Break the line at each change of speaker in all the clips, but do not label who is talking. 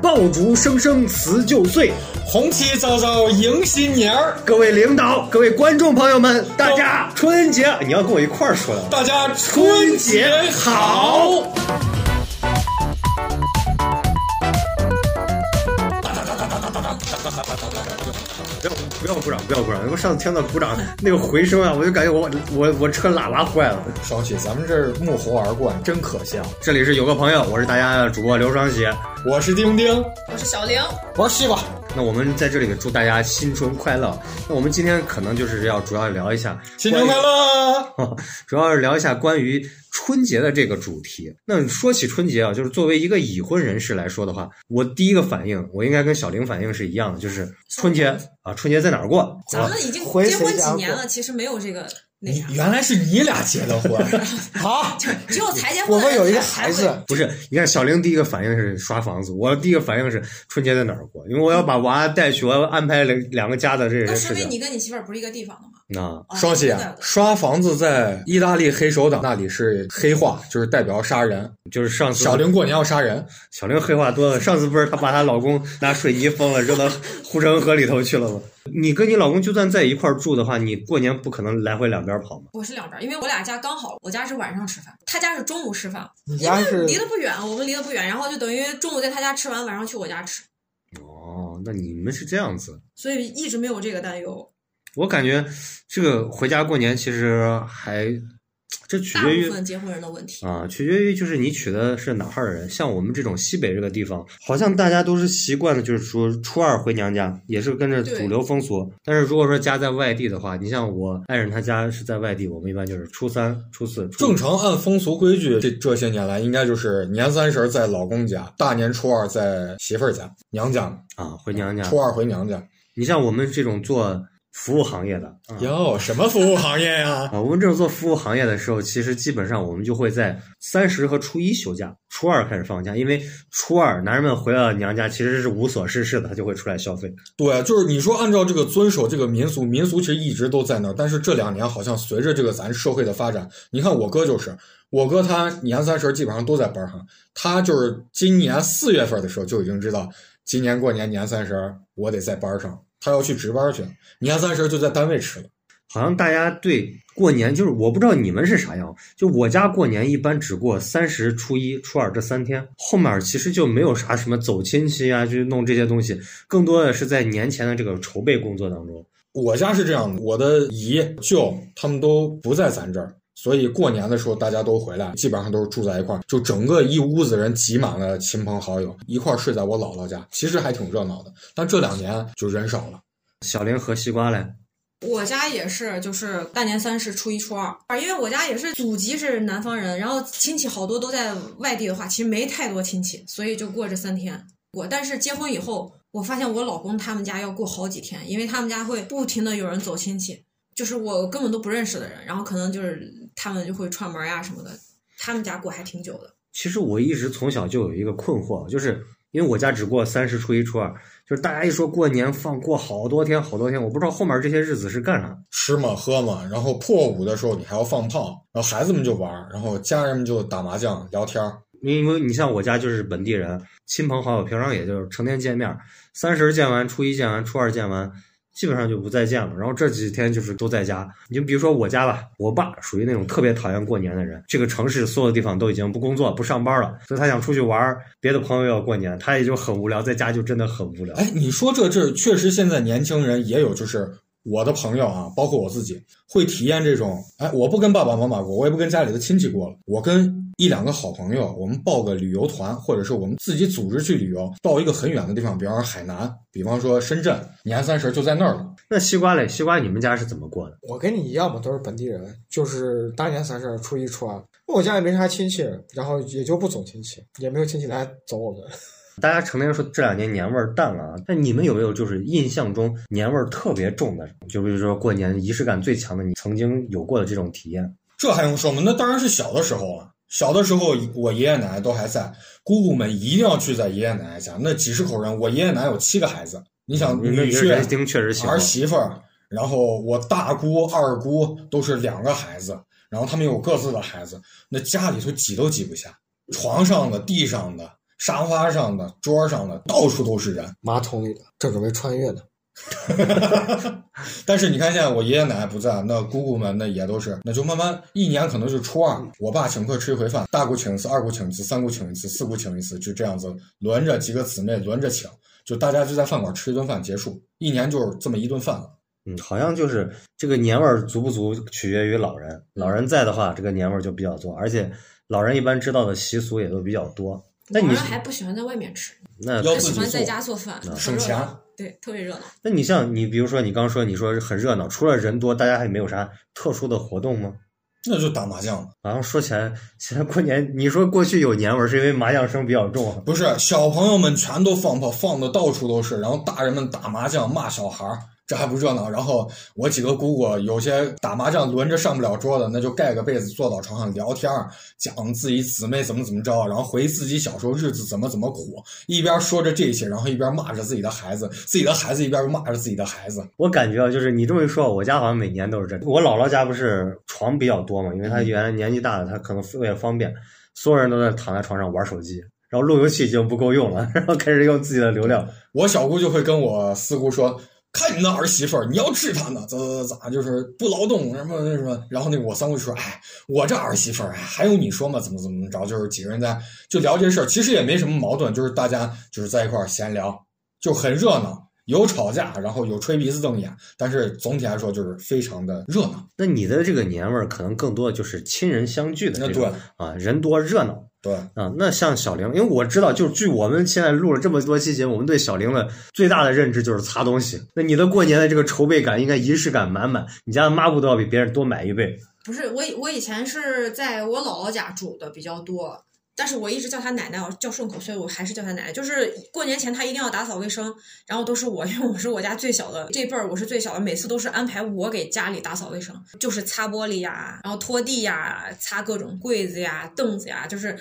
爆竹声声辞旧岁，
红旗招招迎新年儿。
各位领导，各位观众朋友们，大家春节你要跟我一块儿说呀，
大家春节好！
不要鼓掌，不要鼓掌！我上次听到鼓掌那个回声啊，我就感觉我我我车喇叭坏了。
双喜，咱们这儿沐猴而冠，真可笑。
这里是有个朋友，我是大家的主播刘双喜，
我是丁丁，
我是小玲，
我是西瓜。
那我们在这里祝大家新春快乐。那我们今天可能就是要主要聊一下
新春快乐，
主要是聊一下关于春节的这个主题。那说起春节啊，就是作为一个已婚人士来说的话，我第一个反应，我应该跟小玲反应是一样的，就是春节啊，春节在哪儿过？
咱们已经结婚几年了，其实没有这个。
你原来是你俩结的婚，
好，只有才结婚。
我们有一个孩子，
不是？你看小玲第一个反应是刷房子，我第一个反应是春节在哪儿过？因为我要把娃带去，我要安排两两个家的这些事情。
那说明你跟你媳妇儿不是一个地方的
嘛？
啊，双喜刷房子在意大利黑手党那里是黑话，就是代表杀人，
就是上次
小玲过年要杀人。
小玲黑话多了，上次不是她把她老公拿水泥封了，扔到护城河里头去了吗？你跟你老公就算在一块儿住的话，你过年不可能来回两边跑吗？
我是两边，因为我俩家刚好，我家是晚上吃饭，他家是中午吃饭。
你家是
离得不远，我们离得不远，然后就等于中午在他家吃完，晚上去我家吃。
哦，那你们是这样子，
所以一直没有这个担忧。
我感觉这个回家过年其实还。这取决于
结婚人的问题
啊，取决于就是你娶的是哪号的人。像我们这种西北这个地方，好像大家都是习惯的，就是说初二回娘家，也是跟着主流风俗。但是如果说家在外地的话，你像我爱人他家是在外地，我们一般就是初三、初四。
正常按风俗规矩，这这些年来应该就是年三十在老公家，大年初二在媳妇儿家娘家
啊，回娘家。
初二回娘家。
你像我们这种做。服务行业的
哟，什么服务行业呀？
啊，我们这种做服务行业的时候，其实基本上我们就会在三十和初一休假，初二开始放假，因为初二男人们回了娘家，其实是无所事事的，他就会出来消费。
对，就是你说按照这个遵守这个民俗，民俗其实一直都在那儿，但是这两年好像随着这个咱社会的发展，你看我哥就是，我哥他年三十基本上都在班上，他就是今年四月份的时候就已经知道，今年过年年三十我得在班上。他要去值班去，年三十就在单位吃了。
好像大家对过年就是，我不知道你们是啥样。就我家过年一般只过三十、初一、初二这三天，后面其实就没有啥什么走亲戚啊，就弄这些东西，更多的是在年前的这个筹备工作当中。
我家是这样的，我的姨舅他们都不在咱这儿。所以过年的时候大家都回来，基本上都是住在一块儿，就整个一屋子人挤满了亲朋好友，一块儿睡在我姥姥家，其实还挺热闹的。但这两年就人少了。
小玲和西瓜嘞，
我家也是，就是大年三十、初一、初二，因为我家也是祖籍是南方人，然后亲戚好多都在外地的话，其实没太多亲戚，所以就过这三天过。但是结婚以后，我发现我老公他们家要过好几天，因为他们家会不停的有人走亲戚。就是我根本都不认识的人，然后可能就是他们就会串门呀什么的，他们家过还挺久的。
其实我一直从小就有一个困惑，就是因为我家只过三十、初一、初二，就是大家一说过年放过好多天、好多天，我不知道后面这些日子是干啥，
吃嘛喝嘛，然后破五的时候你还要放炮，然后孩子们就玩，然后家人们就打麻将聊天。
因为你像我家就是本地人，亲朋好友平常也就是成天见面，三十见完，初一见完，初二见完。基本上就不再见了，然后这几天就是都在家。你就比如说我家吧，我爸属于那种特别讨厌过年的人。这个城市所有的地方都已经不工作、不上班了，所以他想出去玩，别的朋友要过年，他也就很无聊，在家就真的很无聊。
哎，你说这这确实，现在年轻人也有，就是我的朋友啊，包括我自己，会体验这种。哎，我不跟爸爸妈妈过，我也不跟家里的亲戚过了，我跟。一两个好朋友，我们报个旅游团，或者是我们自己组织去旅游，到一个很远的地方，比方说海南，比方说深圳，年三十就在那儿了。
那西瓜嘞？西瓜，你们家是怎么过的？
我跟你一样嘛，都是本地人，就是大年三十、初一、初二。我家也没啥亲戚，然后也就不走亲戚，也没有亲戚来走我们。
大家成天说这两年年味儿淡了啊，那你们有没有就是印象中年味儿特别重的？就比如说过年仪式感最强的，你曾经有过的这种体验？
这还用说吗？那当然是小的时候了。小的时候，我爷爷奶奶都还在，姑姑们一定要聚在爷爷奶奶家。那几十口人，我爷爷奶奶有七个孩子，你想
你们
女
人
婿、
丁确实小，
儿媳妇儿，然后我大姑、二姑都是两个孩子，然后他们有各自的孩子，那家里头挤都挤不下，床上的、地上的、沙发上的、桌上的，到处都是人。
马桶里的，正准备穿越呢。
但是你看，现在我爷爷奶奶不在，那姑姑们那也都是，那就慢慢一年可能就初二，我爸请客吃一回饭，大姑请一次，二姑请一次，三姑请一次，四姑请一次，就这样子轮着几个姊妹轮着请，就大家就在饭馆吃一顿饭结束，一年就是这么一顿饭了。
嗯，好像就是这个年味儿足不足取决于老人，老人在的话，这个年味儿就比较足，而且老人一般知道的习俗也都比较多。那你
老人还不喜欢在外面吃，
那
要自己做
他喜欢在家做饭，
省钱
对，特别热闹。
那你像你比如说你刚说你说很热闹，除了人多，大家还没有啥特殊的活动吗？
那就打麻将了，
然后说起来，现在过年，你说过去有年味儿，是因为麻将声比较重啊。
不是小朋友们全都放炮，放的到处都是，然后大人们打麻将骂小孩儿，这还不热闹。然后我几个姑姑有些打麻将轮着上不了桌的，那就盖个被子坐到床上聊天儿，讲自己姊妹怎么怎么着，然后回忆自己小时候日子怎么怎么苦，一边说着这些，然后一边骂着自己的孩子，自己的孩子一边又骂着自己的孩子。
我感觉啊，就是你这么一说，我家好像每年都是这样。我姥姥家不是床比较多嘛，因为她原来年纪大了，她可能为了方便，所有人都在躺在床上玩手机，然后路由器已经不够用了，然后开始用自己的流量。
我小姑就会跟我四姑说：“看你那儿媳妇儿，你要治她呢，咋咋咋，就是不劳动什么什么。”然后那个我三姑就说：“哎，我这儿媳妇儿，哎，还用你说吗？怎么怎么着？就是几个人在就聊这事儿，其实也没什么矛盾，就是大家就是在一块儿闲聊，就很热闹。”有吵架，然后有吹鼻子瞪眼，但是总体来说就是非常的热闹。
那你的这个年味儿可能更多的就是亲人相聚的
那
这种
对
啊，人多热闹
对，
啊。那像小玲，因为我知道，就是据我们现在录了这么多期节目，我们对小玲的最大的认知就是擦东西。那你的过年的这个筹备感应该仪式感满满，你家的抹布都要比别人多买一倍。
不是我以我以前是在我姥姥家住的比较多，但是我一直叫他奶奶，我叫顺口，所以我还是叫他奶奶。就是过年前他一定要打扫卫生，然后都是我，因为我是我家最小的这辈儿，我是最小的，每次都是安排我给家里打扫卫生，就是擦玻璃呀，然后拖地呀，擦各种柜子呀、凳子呀，就是。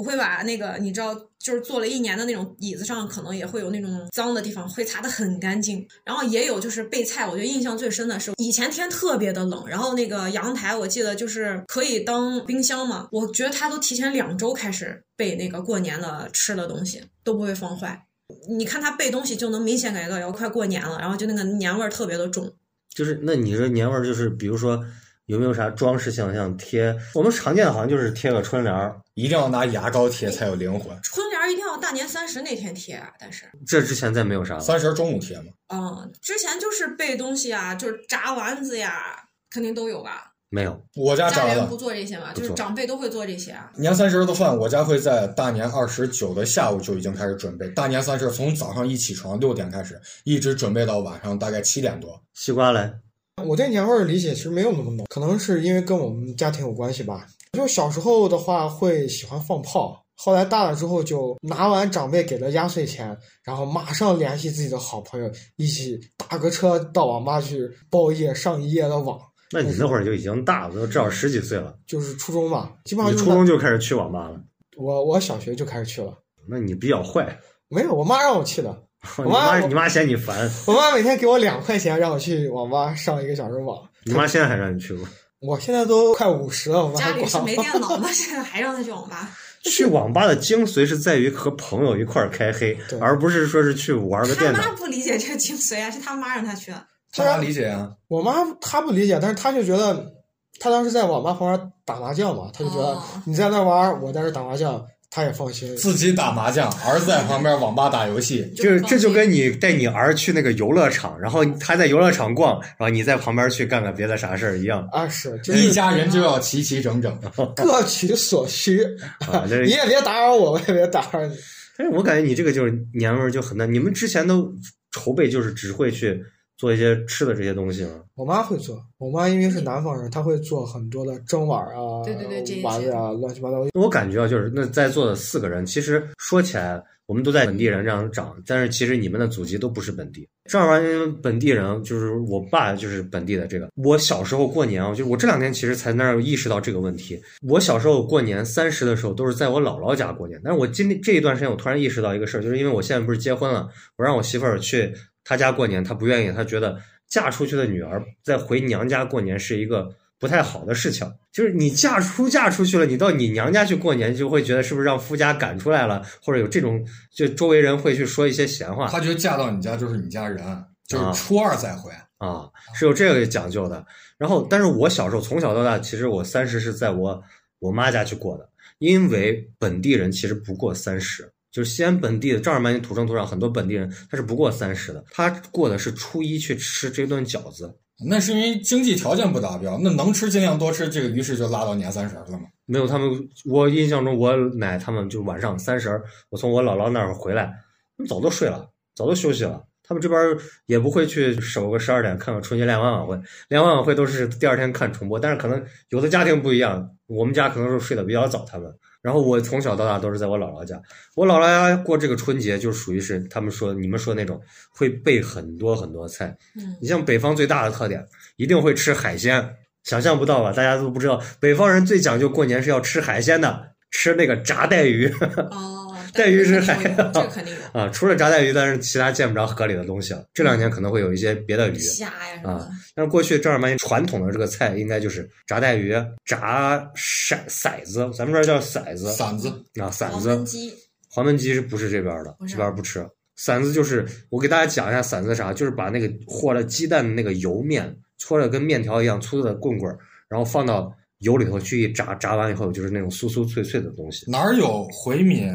我会把那个你知道，就是坐了一年的那种椅子上，可能也会有那种脏的地方，会擦得很干净。然后也有就是备菜，我觉得印象最深的是以前天特别的冷，然后那个阳台我记得就是可以当冰箱嘛，我觉得它都提前两周开始备那个过年的吃的东西，都不会放坏。你看它备东西就能明显感觉到要快过年了，然后就那个年味儿特别的重。
就是那你说年味儿，就是比如说有没有啥装饰性，像贴我们常见的好像就是贴个春联儿，
一定要拿牙膏贴才有灵魂。
春联儿一定要大年三十那天贴啊，但是。
这之前再没有啥了。
三十中午贴吗，
嗯，之前就是备东西啊，就是炸丸子呀，肯定都有吧。
没有，
我家炸的
家人不做这些嘛，就是长辈都会做这些啊。
年三十的饭，我家会在大年二十九的下午就已经开始准备。大年三十从早上一起床六点开始，一直准备到晚上大概七点多。
西瓜嘞，
我对年味儿理解其实没有那么浓，可能是因为跟我们家庭有关系吧。就小时候的话会喜欢放炮，后来大了之后就拿完长辈给的压岁钱，然后马上联系自己的好朋友一起打个车到网吧去包夜上一夜的网。
那你那会儿就已经大了，都至少十几岁了。
就是初中吧，基本上
你初中就开始去网吧了，
我我小学就开始去了，
那你比较坏。
没有，我妈让我去的。我
妈你妈嫌你烦，
我妈每天给我两块钱让我去网吧上一个小时网。
你妈现在还让你去吗？
我现在都快五十了，我妈
家里是没。电脑吗？现在还让他去网吧？
去网吧的精髓是在于和朋友一块儿开黑，而不是说是去玩个电脑。
妈不理解这个精髓啊，是他妈让他去的。
他妈理解啊，
我妈她不理解，但是她就觉得，她当时在网吧旁边打麻将嘛，她就觉得
哦
你在那玩，我在这打麻将，她也放心。
自己打麻将，儿子在旁边网吧打游戏。
就是这就跟你带你儿去那个游乐场，然后他在游乐场逛，然后你在旁边去干个别的啥事儿一样
啊，是，就
一家人就要齐齐整整。
各取所需，
啊。
你也别打扰我，我也别打扰你。
但是我感觉你这个就是年味儿就很淡。你们之前都筹备就是只会去做一些吃的这些东西吗？
我妈会做，我妈因为是南方人，她会做很多的蒸碗啊，
对对对
丸子啊，乱七八糟。
我感觉啊，就是那在座的四个人，其实说起来，我们都在本地人这样长，但是其实你们的祖籍都不是本地。正儿八经本地人，就是我爸就是本地的。这个我小时候过年啊，就我这两天其实才那儿意识到这个问题。我小时候过年三十的时候都是在我姥姥家过年，但是我今天这一段时间我突然意识到一个事儿，就是因为我现在不是结婚了，我让我媳妇儿去她家过年，她不愿意，她觉得嫁出去的女儿再回娘家过年是一个。不太好的事情，就是你嫁出嫁出去了，你到你娘家去过年，就会觉得是不是让夫家赶出来了，或者有这种，就周围人会去说一些闲话。
他觉得嫁到你家就是你家人，就是初二再回
啊，是有这个讲究的。然后，但是我小时候从小到大，其实我三十是在我我妈家去过的，因为本地人其实不过三十，就是西安本地的正儿八经土生土长很多本地人他是不过三十的，他过的是初一去吃这顿饺子。
那是因为经济条件不达标，那能吃尽量多吃，这个于是就拉到年三十了嘛。
没有他们，我印象中我奶他们就晚上三十，我从我姥姥那儿回来，他们早都睡了，早都休息了。他们这边也不会去守个十二点看个春节联欢晚会，联欢晚会都是第二天看重播。但是可能有的家庭不一样，我们家可能是睡得比较早，他们。然后我从小到大都是在我姥姥家，我姥姥家过这个春节就属于是他们说你们说那种会备很多很多菜。
嗯，
你像北方最大的特点，一定会吃海鲜，想象不到吧？大家都不知道，北方人最讲究过年是要吃海鲜的，吃那个炸带鱼。
哦。
带鱼是海，
这肯定有
啊。除了炸带鱼，但是其他见不着河里的东西了。这两年可能会有一些别的鱼，
虾呀
啊。但是过去正儿八经传统的这个菜，应该就是炸带鱼、炸骰骰子，咱们这儿叫骰子、
馓子
啊，馓子。
黄焖鸡，
黄焖鸡是不是这边的？这边不吃。馓子就是我给大家讲一下馓子啥，就是把那个和了鸡蛋的那个油面搓的跟面条一样粗的棍棍，然后放到油里头去一炸，炸完以后就是那种酥酥脆脆的东西。
哪儿有回民？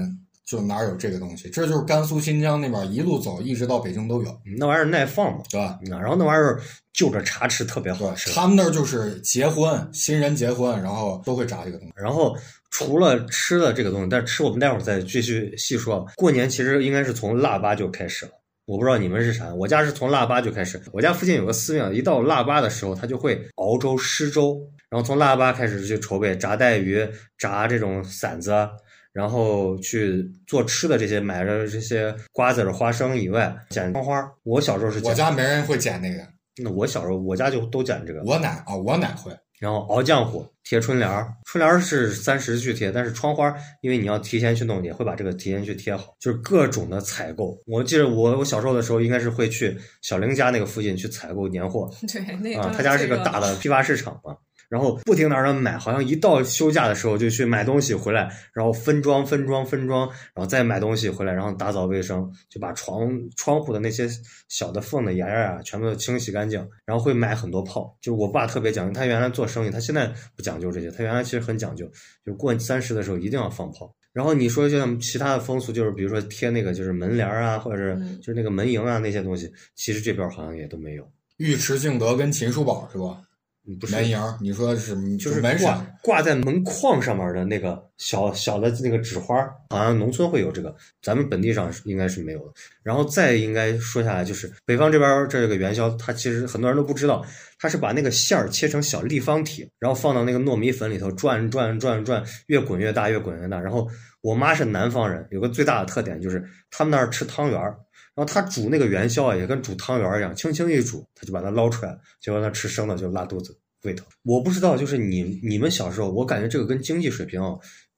就哪有这个东西？这就是甘肃、新疆那边一路走，一直到北京都有。
那玩意儿耐放嘛，
对吧？
然后那玩意儿就着茶吃特别好吃。
他们那儿就是结婚，新人结婚，然后都会炸这个东西。
然后除了吃的这个东西，但吃我们待会儿再继续细说。过年其实应该是从腊八就开始了，我不知道你们是啥，我家是从腊八就开始。我家附近有个寺庙，一到腊八的时候，他就会熬粥、施粥，然后从腊八开始就筹备炸带鱼、炸这种馓子。然后去做吃的这些，买着这些瓜子儿、花生以外，剪窗花。我小时候是，
我家没人会剪那个。
那我小时候，我家就都剪这个。
我奶啊，我奶会。
然后熬浆糊，贴春联儿。春联儿是三十去贴，但是窗花，因为你要提前去弄，也会把这个提前去贴好。就是各种的采购。我记得我我小时候的时候，应该是会去小玲家那个附近去采购年货。
对，那
啊，他家是个大的批发市场嘛。然后不停的让买，好像一到休假的时候就去买东西回来，然后分装分装分装，然后再买东西回来，然后打扫卫生，就把床窗户的那些小的缝的沿儿啊，全部都清洗干净。然后会买很多炮，就是我爸特别讲究，他原来做生意，他现在不讲究这些，他原来其实很讲究，就是过三十的时候一定要放炮。然后你说像其他的风俗，就是比如说贴那个就是门帘啊，或者是就是那个门迎啊那些东西，其实这边好像也都没有。
尉迟敬德跟秦叔宝是吧？
不是
门迎，你说是
就是
门
挂挂在门框上面的那个小小的那个纸花，好像农村会有这个，咱们本地上应该是没有的。然后再应该说下来，就是北方这边这个元宵，它其实很多人都不知道，它是把那个馅儿切成小立方体，然后放到那个糯米粉里头转转转转，越滚越大，越滚越大。然后我妈是南方人，有个最大的特点就是他们那儿吃汤圆儿，然后他煮那个元宵啊，也跟煮汤圆儿一样，轻轻一煮，他就把它捞出来，结果他吃生的就拉肚子。胃疼，我不知道，就是你你们小时候，我感觉这个跟经济水平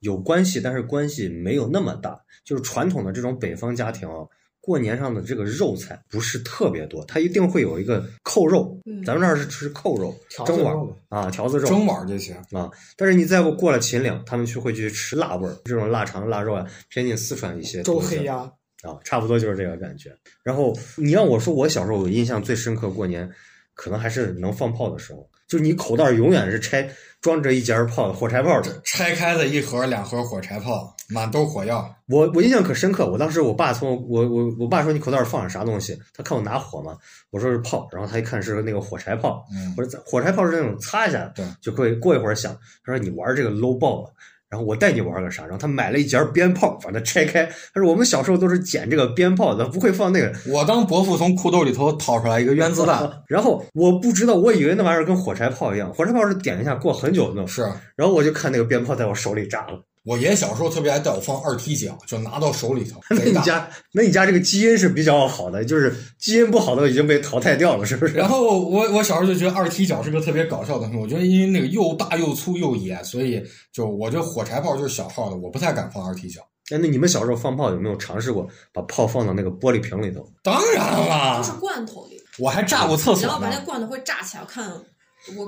有关系，但是关系没有那么大。就是传统的这种北方家庭啊，过年上的这个肉菜不是特别多，它一定会有一个扣肉。咱们这儿是吃扣肉，蒸碗啊，条子肉，
蒸碗就行
啊。但是你再过了秦岭，他们去会去吃辣味儿，这种腊肠、腊肉啊，偏近四川一些。
周黑鸭
啊，差不多就是这个感觉。然后你让我说，我小时候我印象最深刻过年，可能还是能放炮的时候。就是你口袋永远是拆装着一节炮火柴炮的，
拆开的一盒两盒火柴炮，满兜火药。
我我印象可深刻，我当时我爸从我我我爸说你口袋放着啥东西？他看我拿火嘛，我说是炮，然后他一看是那个火柴炮，嗯我说火柴炮是那种擦一下对就可以过一会儿响。他说你玩这个 low 爆了。然后我带你玩个啥？然后他买了一节鞭炮，把它拆开。他说我们小时候都是捡这个鞭炮的，不会放那个。
我当伯父从裤兜里头掏出来一个原子弹，
然后我不知道，我以为那玩意儿跟火柴炮一样，火柴炮是点一下过很久的。
是。
然后我就看那个鞭炮在我手里炸了。
我爷爷小时候特别爱带我放二踢脚，就拿到手里头。
那你家那你家这个基因是比较好的，就是基因不好的已经被淘汰掉了，是不是？
然后我我小时候就觉得二踢脚是个特别搞笑的东西，我觉得因为那个又大又粗又野，所以就我这火柴炮就是小号的，我不太敢放二踢脚。
哎，那你们小时候放炮有没有尝试过把炮放到那个玻璃瓶里头？
当然了
都是
了，
罐头里，
我还炸过厕所
然后把那。罐头会炸起来，我看我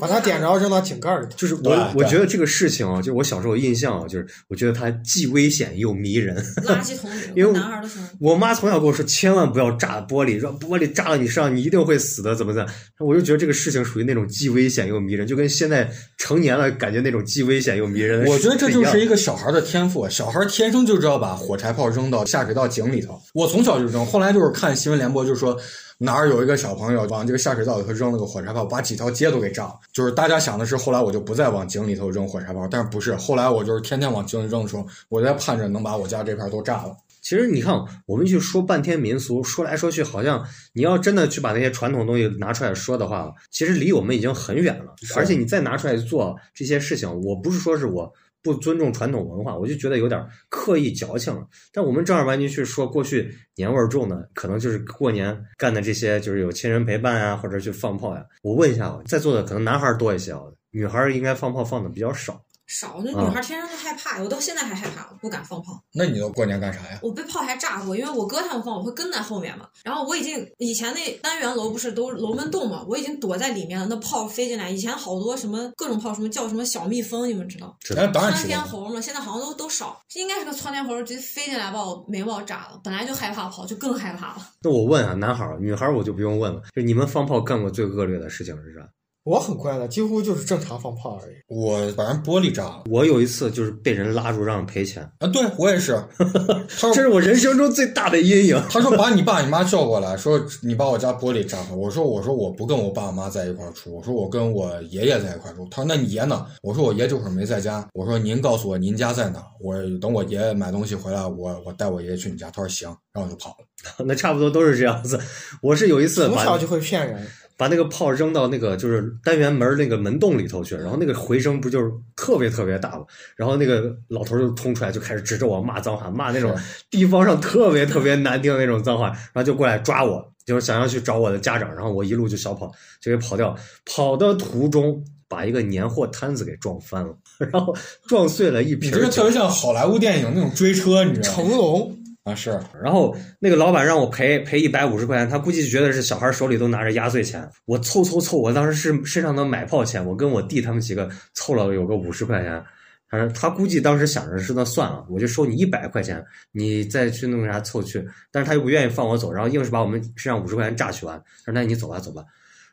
把它点着扔到井盖里头。
就是我我觉得这个事情啊，就是我小时候印象啊，就是我觉得它既危险又迷人。
垃圾桶里，
因为
我男孩的时候。
我妈从小跟我说，千万不要炸玻璃，说玻璃炸了你身上，你一定会死的，怎么怎么。我就觉得这个事情属于那种既危险又迷人，就跟现在成年了感觉那种既危险又迷人的
我觉得这就是
一
个小孩的天赋，小孩天生就知道把火柴炮扔到下水道井里头。我从小就扔，后来就是看新闻联播，就说哪儿有一个小朋友往这个下水道里头扔了个火柴炮，把几条街都给炸了。就是大家想的是，后来我就不再往井里头扔火柴炮，但是不是，后来我就是天天往井里扔的时候，我在盼着能把我家这片都炸了。
其实你看，我们去说半天民俗，说来说去，好像你要真的去把那些传统东西拿出来说的话，其实离我们已经很远了。而且你再拿出来做这些事情，我不是说是我不尊重传统文化，我就觉得有点刻意矫情了。但我们正儿八经去说过去年味重的，可能就是过年干的这些，就是有亲人陪伴啊，或者去放炮呀。我问一下啊，在座的可能男孩多一些啊，女孩应该放炮放的比较少。
少，那
啊
女孩天生就害怕，我到现在还害怕，我不敢放炮。
那你都过年干啥呀？
我被炮还炸过，因为我哥他们放，我会跟在后面嘛。然后我已经以前那单元楼不是都楼门洞嘛，我已经躲在里面了。那炮飞进来，以前好多什么各种炮，什么叫什么小蜜蜂，你们知道？
知道
哎，当然
窜
知道。
天猴嘛，现在好像都都少，应该是个窜天猴，直接飞进来把我眉毛炸了。本来就害怕炮，就更害怕了。
那我问啊，男孩儿、女孩儿我就不用问了，就你们放炮干过最恶劣的事情是啥？
我很快的，几乎就是正常放炮而已。
我把人玻璃炸了
我有一次就是被人拉住让赔钱，
啊！对我也是。他说
这是我人生中最大的阴影。
他说把你爸你妈叫过来，说你把我家玻璃炸了。我说我说我不跟我爸妈在一块住，我说我跟我爷爷在一块住。他说那你爷呢？我说我爷这会儿没在家。我说您告诉我您家在哪？我等我爷爷买东西回来，我我带我爷爷去你家。他说行，然后我就跑了。
那差不多都是这样子。我是有一次
从小就会骗人，
把那个炮扔到那个就是单元门那个门洞里头去，然后那个回声不就是特别特别大吗？然后那个老头就冲出来就开始指着我骂脏话，骂那种地方上特别特别难听的那种脏话，然后就过来抓我，就是想要去找我的家长，然后我一路就小跑，就给跑掉，跑的途中。把一个年货摊子给撞翻了，然后撞碎了一瓶儿酒
这个特别像好莱坞电影那种追车，你知道吗？
成龙
啊，是。
然后那个老板让我赔赔一百五十块钱，他估计觉得是小孩手里都拿着压岁钱，我凑凑凑，我当时是身上的买炮钱，我跟我弟他们几个凑了有个五十块钱，他说他估计当时想着是那算了，我就收你一百块钱，你再去弄啥凑去，但是他又不愿意放我走，然后硬是把我们身上五十块钱榨取完，他说那你走吧走吧，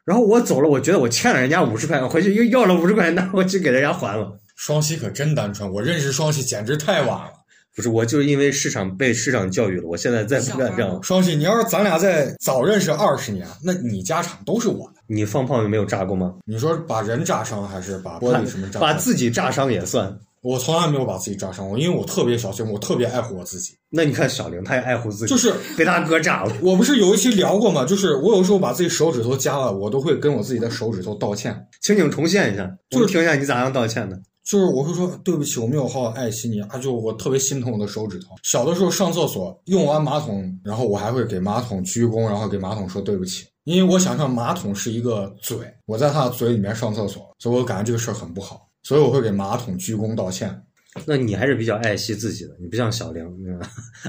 然后我走了，我觉得我欠了人家五十块钱，回去又要了五十块钱，那我去给人家还了。
双喜可真单纯，我认识双喜简直太晚了。
不是，我就是因为市场被市场教育了，我现在再不敢这样。
双喜，你要是咱俩再早认识二十年，那你家产都是我的。
你放炮有没有炸过吗？
你说把人炸伤还是把玻璃什么炸？
把自己炸伤也算。
我从来没有把自己炸伤过，因为我特别小心，我特别爱护我自己。
那你看小玲，她也爱护自己，
就是
被大哥炸了。
我不是有一期聊过吗？就是我有时候把自己手指头夹了，我都会跟我自己的手指头道歉。
请请重现一下，
就是
我听一下你咋样道歉的。
就是我会说对不起，我没有好好爱惜你啊！就我特别心疼我的手指头。小的时候上厕所用完马桶，然后我还会给马桶鞠躬，然后给马桶说对不起，因为我想象马桶是一个嘴，我在它的嘴里面上厕所，所以我感觉这个事儿很不好，所以我会给马桶鞠躬道歉。
那你还是比较爱惜自己的，你不像小玲，嗯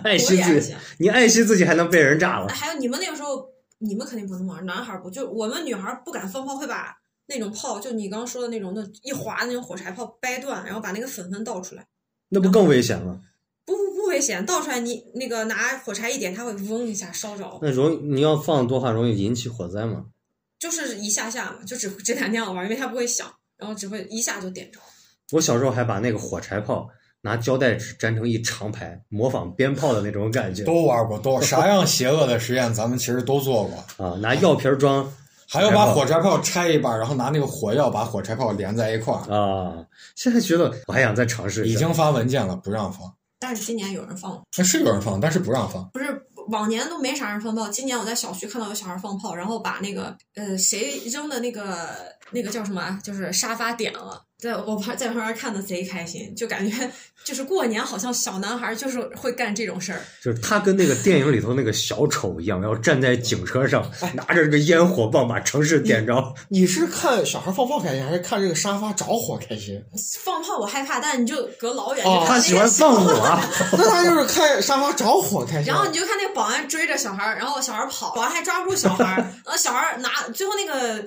爱惜自己
爱，
你爱惜自己还能被人炸了。
还有你们那个时候，你们肯定不能玩，男孩儿不，就我们女孩儿不敢放炮，会把那种炮，就你刚刚说的那种，那一划那种火柴炮掰断，然后把那个粉粉倒出来。
那不更危险吗？
不不不危险，倒出来你那个拿火柴一点，它会嗡一下烧着，
那容易你要放多话，容易引起火灾吗？
就是一下下嘛，就只只敢那样玩，因为它不会响，然后只会一下就点着。
我小时候还把那个火柴炮拿胶带纸粘成一长排，模仿鞭炮的那种感觉
都玩过，都 啥样邪恶的实验咱们其实都做过。
啊，拿药瓶装
还要把火柴炮拆一半，然后拿那个火药把火柴炮连在一块儿。
啊。现在觉得我还想再尝试一下。
已经发文件了，不让放。
但是今年有人放了，
那是有人放，但是不让放。
不是往年都没啥人放炮，今年我在小区看到有小孩放炮，然后把那个呃谁扔的那个那个叫什么啊，就是沙发点了，在我旁在旁边看的贼开心，就感觉就是过年好像小男孩就是会干这种事儿。
就是他跟那个电影里头那个小丑一样，要站在警车上，拿着这个烟火棒把城市点着。
你是看小孩放炮开心，还是看这个沙发着火开心？
放炮我害怕，但你就隔老远
哦
就看那
他喜欢放火，
那他就是看沙发着火开心。
然后你就看那个保安追着小孩儿，然后小孩儿跑，保安还抓不住小孩儿，然后小孩儿拿最后那个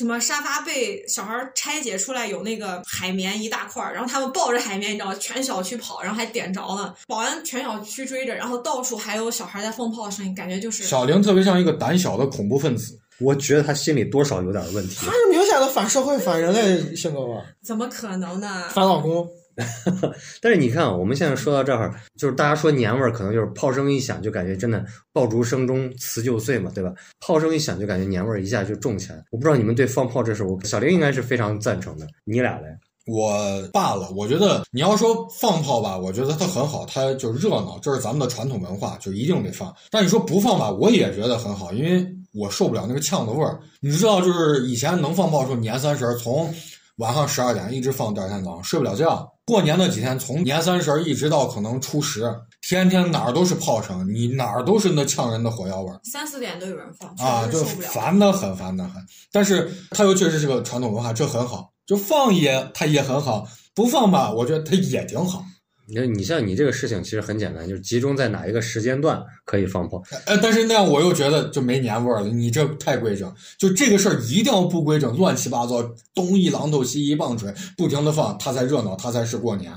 什么沙发被小孩拆解出来，有那个海绵一大块儿，然后他们抱着海绵，你知道吗？全小区跑，然后还点着了，保安全小区追着，然后到处还有小孩在放炮的声音，感觉就是
小玲特别像一个胆小的恐怖分子。
我觉得他心里多少有点问题
他。是明显的反社会、反人类性格吧？
怎么可能呢？
反老公，
但是你看啊，我们现在说到这儿，就是大家说年味儿，可能就是炮声一响就感觉真的爆竹声中辞旧岁嘛，对吧？炮声一响就感觉年味儿一下就重起来。我不知道你们对放炮这事，我小玲应该是非常赞成的，你俩嘞？
我罢了，我觉得你要说放炮吧，我觉得它很好，它就热闹，这是咱们的传统文化，就一定得放。但你说不放吧，我也觉得很好，因为我受不了那个呛的味儿。你知道，就是以前能放炮的时候，年三十从晚上十二点一直放第二天早上，睡不了觉。过年那几天，从年三十儿一直到可能初十，天天哪儿都是炮声，你哪儿都是那呛人的火药味儿。
三四点都有人放，
啊，就。烦得很，烦得很。但是它又确实是个传统文化，这很好。就放也它也很好，不放吧，我觉得它也挺好。
你看，你像你这个事情其实很简单，就是集中在哪一个时间段可以放炮。
呃，但是那样我又觉得就没年味儿了。你这太规整，就这个事儿一定要不规整，乱七八糟，东一榔头西一棒槌，不停的放，它才热闹，它才是过年。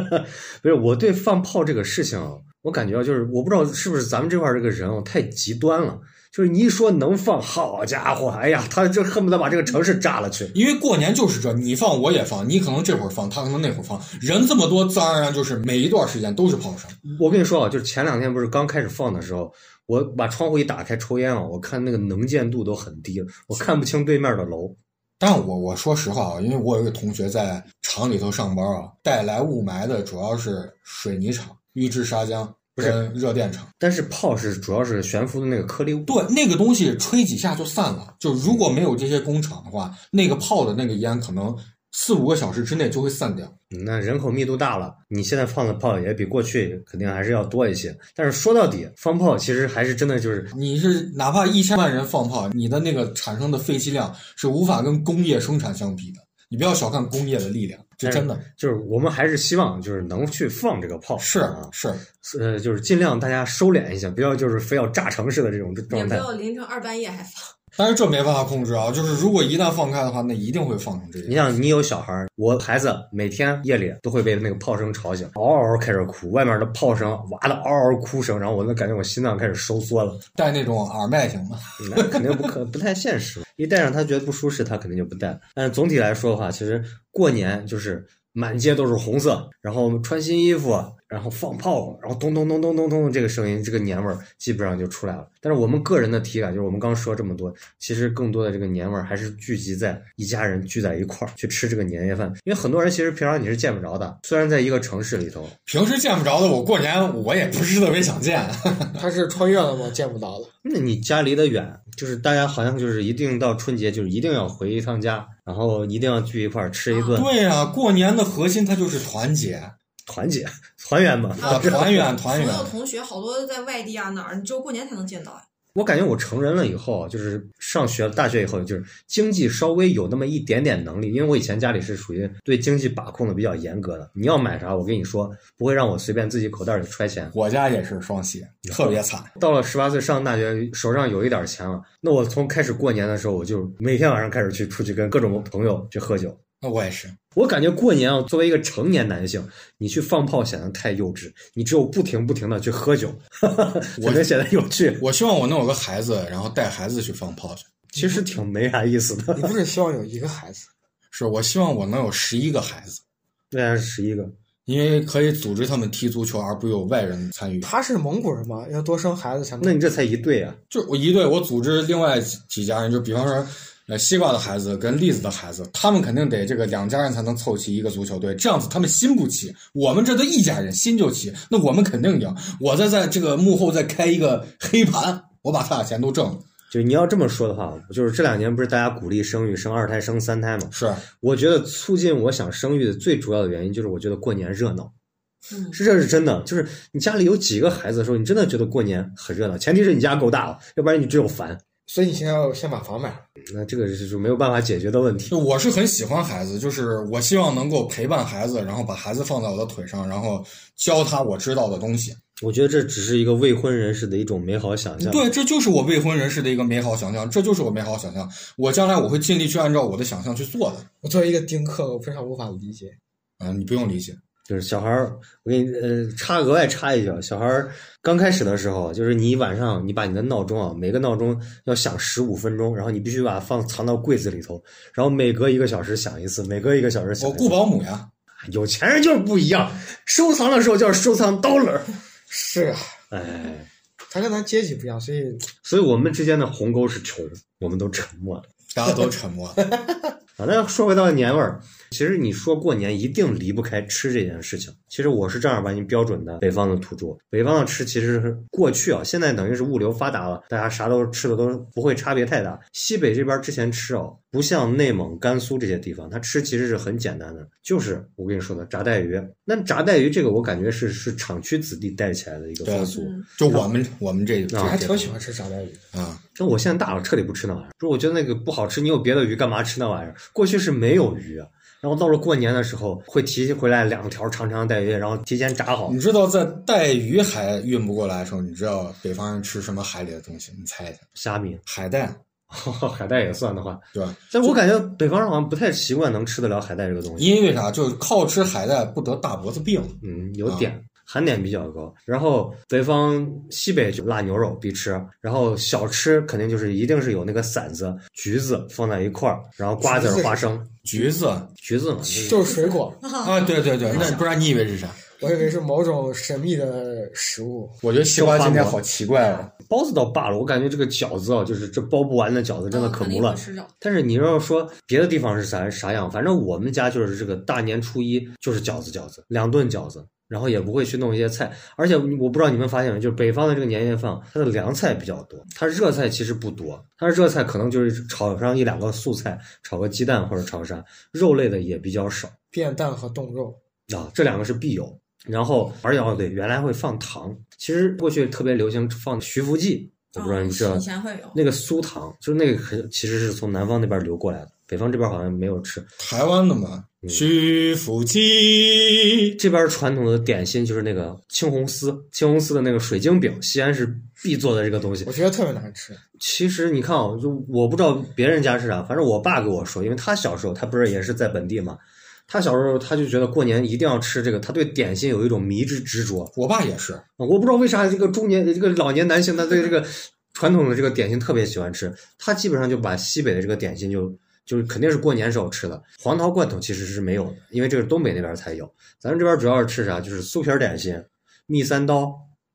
不是我对放炮这个事情啊，我感觉啊，就是我不知道是不是咱们这块儿这个人哦太极端了，就是你一说能放，好家伙，哎呀，他就恨不得把这个城市炸了去。
因为过年就是这，你放我也放，你可能这会儿放，他可能那会儿放，人这么多，自然而然就是每一段时间都是炮声。
我跟你说啊，就是前两天不是刚开始放的时候，我把窗户一打开抽烟啊，我看那个能见度都很低了，我看不清对面的楼。
但我我说实话啊，因为我有一个同学在厂里头上班啊，带来雾霾的主要是水泥厂、预制砂浆跟热电厂。
但是炮是主要是悬浮的那个颗粒物，
对，那个东西吹几下就散了。就如果没有这些工厂的话，那个炮的那个烟可能四五个小时之内就会散掉。
嗯那人口密度大了，你现在放的炮也比过去肯定还是要多一些。但是说到底，放炮其实还是真的就是
你是哪怕一千万人放炮，你的那个产生的废气量是无法跟工业生产相比的。你不要小看工业的力量，这真的
就是我们还是希望就是能去放这个炮，
是
啊，
是。
呃，就是尽量大家收敛一下，不要就是非要炸城市的这种
也
状态。
不要凌晨二半夜还放。
但是这没办法控制啊，就是如果一旦放开的话，那一定会放成这样。
你想，你有小孩儿，我孩子每天夜里都会被那个炮声吵醒，嗷嗷开始哭，外面的炮声哇的嗷嗷哭声，然后我那感觉我心脏开始收缩了，
戴那种耳麦行吗？
那肯定不可不太现实。一戴上他觉得不舒适，他肯定就不戴。但总体来说的话，其实过年就是满街都是红色，然后穿新衣服，然后放炮，然后咚咚咚咚咚咚，这个声音，这个年味儿基本上就出来了。但是我们个人的体感就是，我们刚说这么多，其实更多的这个年味儿还是聚集在一家人聚在一块儿去吃这个年夜饭。因为很多人其实平常你是见不着的，虽然在一个城市里头，
平时见不着的，我过年我也不是特别想见。
他是穿越了吗？见不着了。
那你家离得远，就是大家好像就是一定到春节就是一定要回一趟家，然后一定要聚一块儿吃一顿，
对呀、过年的核心它就是团结
团结 团圆嘛。
啊，团圆 团圆
所。有同学好多在外地啊哪儿，你只有过年才能见到呀。
我感觉我成人了以后，就是上学大学以后，就是经济稍微有那么一点点能力，因为我以前家里是属于对经济把控的比较严格的。你要买啥，我跟你说，不会让我随便自己口袋里揣钱。
我家也是双喜，特别惨。
到了十八岁上大学，手上有一点钱了，那我从开始过年的时候，我就每天晚上开始去出去跟各种朋友去喝酒。
那我也是，
我感觉过年啊，作为一个成年男性，你去放炮显得太幼稚，你只有不停不停的去喝酒，才能显得有趣。
我希望我能有个孩子，然后带孩子去放炮去。
其实挺没啥意思的。
你不是希望有一个孩子？
是我希望我能有十一个孩子，
对啊，十一个。
因为可以组织他们踢足球，而不有外人参与。
他是蒙古人嘛，要多生孩子才能。
那你这才一对啊！
就我一队，我组织另外几几家人，就比方说，呃，西瓜的孩子跟栗子的孩子，他们肯定得这个两家人才能凑齐一个足球队，这样子他们心不齐，我们这都一家人心就齐，那我们肯定赢。我再在这个幕后再开一个黑盘，我把他俩钱都挣了。
就你要这么说的话，就是这两年不是大家鼓励生育，生二胎、生三胎嘛？
是
我觉得促进我想生育的最主要的原因就是我觉得过年热闹，
嗯，
是这是真的。就是你家里有几个孩子的时候，你真的觉得过年很热闹。前提是你家够大了，要不然你只有烦。
所以你现在要先把房买了。
那这个是就没有办法解决的问题。
我是很喜欢孩子，就是我希望能够陪伴孩子，然后把孩子放在我的腿上，然后教他我知道的东西。
我觉得这只是一个未婚人士的一种美好想象。
对，这就是我未婚人士的一个美好想象，这就是我美好想象。我将来我会尽力去按照我的想象去做的。
我作为一个丁克，我非常无法理解。
啊、你不用理解。
就是小孩儿，我给你呃插额外插一句啊，小孩儿刚开始的时候，就是你晚上你把你的闹钟啊，每个闹钟要响十五分钟，然后你必须把它放藏到柜子里头，然后每隔一个小时响一次，每隔一个小时响一次。
我雇保姆呀，
有钱人就是不一样，收藏的时候叫收藏 dollar。
是啊，
哎，
他跟咱阶级不一样，所以
所以我们之间的鸿沟是穷，我们都沉默了。
大家都沉默。
啊，那说回到年味儿，其实你说过年一定离不开吃这件事情。其实我是正儿八经标准的北方的土著，北方的吃其实是过去啊，现在等于是物流发达了，大家啥都吃的都不会差别太大。西北这边之前吃哦，不像内蒙、甘肃这些地方，它吃其实是很简单的，就是我跟你说的炸带鱼。那炸带鱼这个我感觉是是厂区子弟带起来的一个风俗。
嗯
就我们我们这这
啊
我还挺喜欢吃炸带鱼。
啊，
但我现在大了，彻底不吃那玩意儿。不是，我觉得那个不好吃。你有别的鱼，干嘛吃那玩意儿？过去是没有鱼啊，然后到了过年的时候，会提回来两条长长的带鱼，然后提前炸好
你。知道在带鱼还运不过来的时候，你知道北方人吃什么海里的东西？你猜一下，
虾米、
海带，
海带也算的话，
对吧？
但我感觉北方人好像不太习惯能吃得了海带这个东西。
因为啥？就是靠吃海带不得大脖子病。
嗯，有点。含碘比较高，然后北方西北就腊牛肉必吃，然后小吃肯定就是一定是有那个馓子、橘子放在一块儿，然后瓜子花生、
橘子
橘子嘛，就是
水果，
啊，对对对，那不然你以为是啥？
我以为是某种神秘的食物。
我觉得西瓜今天好奇怪啊！
包子倒罢了，我感觉这个饺子啊，就是这包不完的饺子真的可
肯
不了。
定会吃。
但是你要说别的地方是啥啥样，反正我们家就是这个大年初一就是饺子饺子，两顿饺子，然后也不会去弄一些菜。而且我不知道你们发现没，就是北方的这个年夜饭，它的凉菜比较多，它热菜其实不多，它的热菜可能就是炒上一两个素菜，炒个鸡蛋或者炒个啥，肉类的也比较少
变蛋和冻肉，
啊，这两个是必有。然后，而且哦对，原来会放糖，其实过去特别流行放徐福记，我不知道你们知道
哦以前会有。
那个酥糖，就是那个很其实是从南方那边流过来的，北方这边好像没有吃。
台湾的嘛，徐福记，
这边传统的点心就是那个青红丝，青红丝的那个水晶饼，西安是必做的这个东西
我。觉得特别难吃。
其实你看啊，就我不知道别人家是啥，反正我爸给我说，因为他小时候他不是也是在本地嘛，他小时候他就觉得过年一定要吃这个，他对点心有一种迷之执着。
我爸也是。
啊我不知道为啥这个中年这个老年男性他对这个传统的这个点心特别喜欢吃，他基本上就把西北的这个点心就就是肯定是过年时候吃的。黄桃罐头其实是没有的，因为这是东北那边才有，咱们这边主要是吃啥，就是酥皮点心、蜜三刀，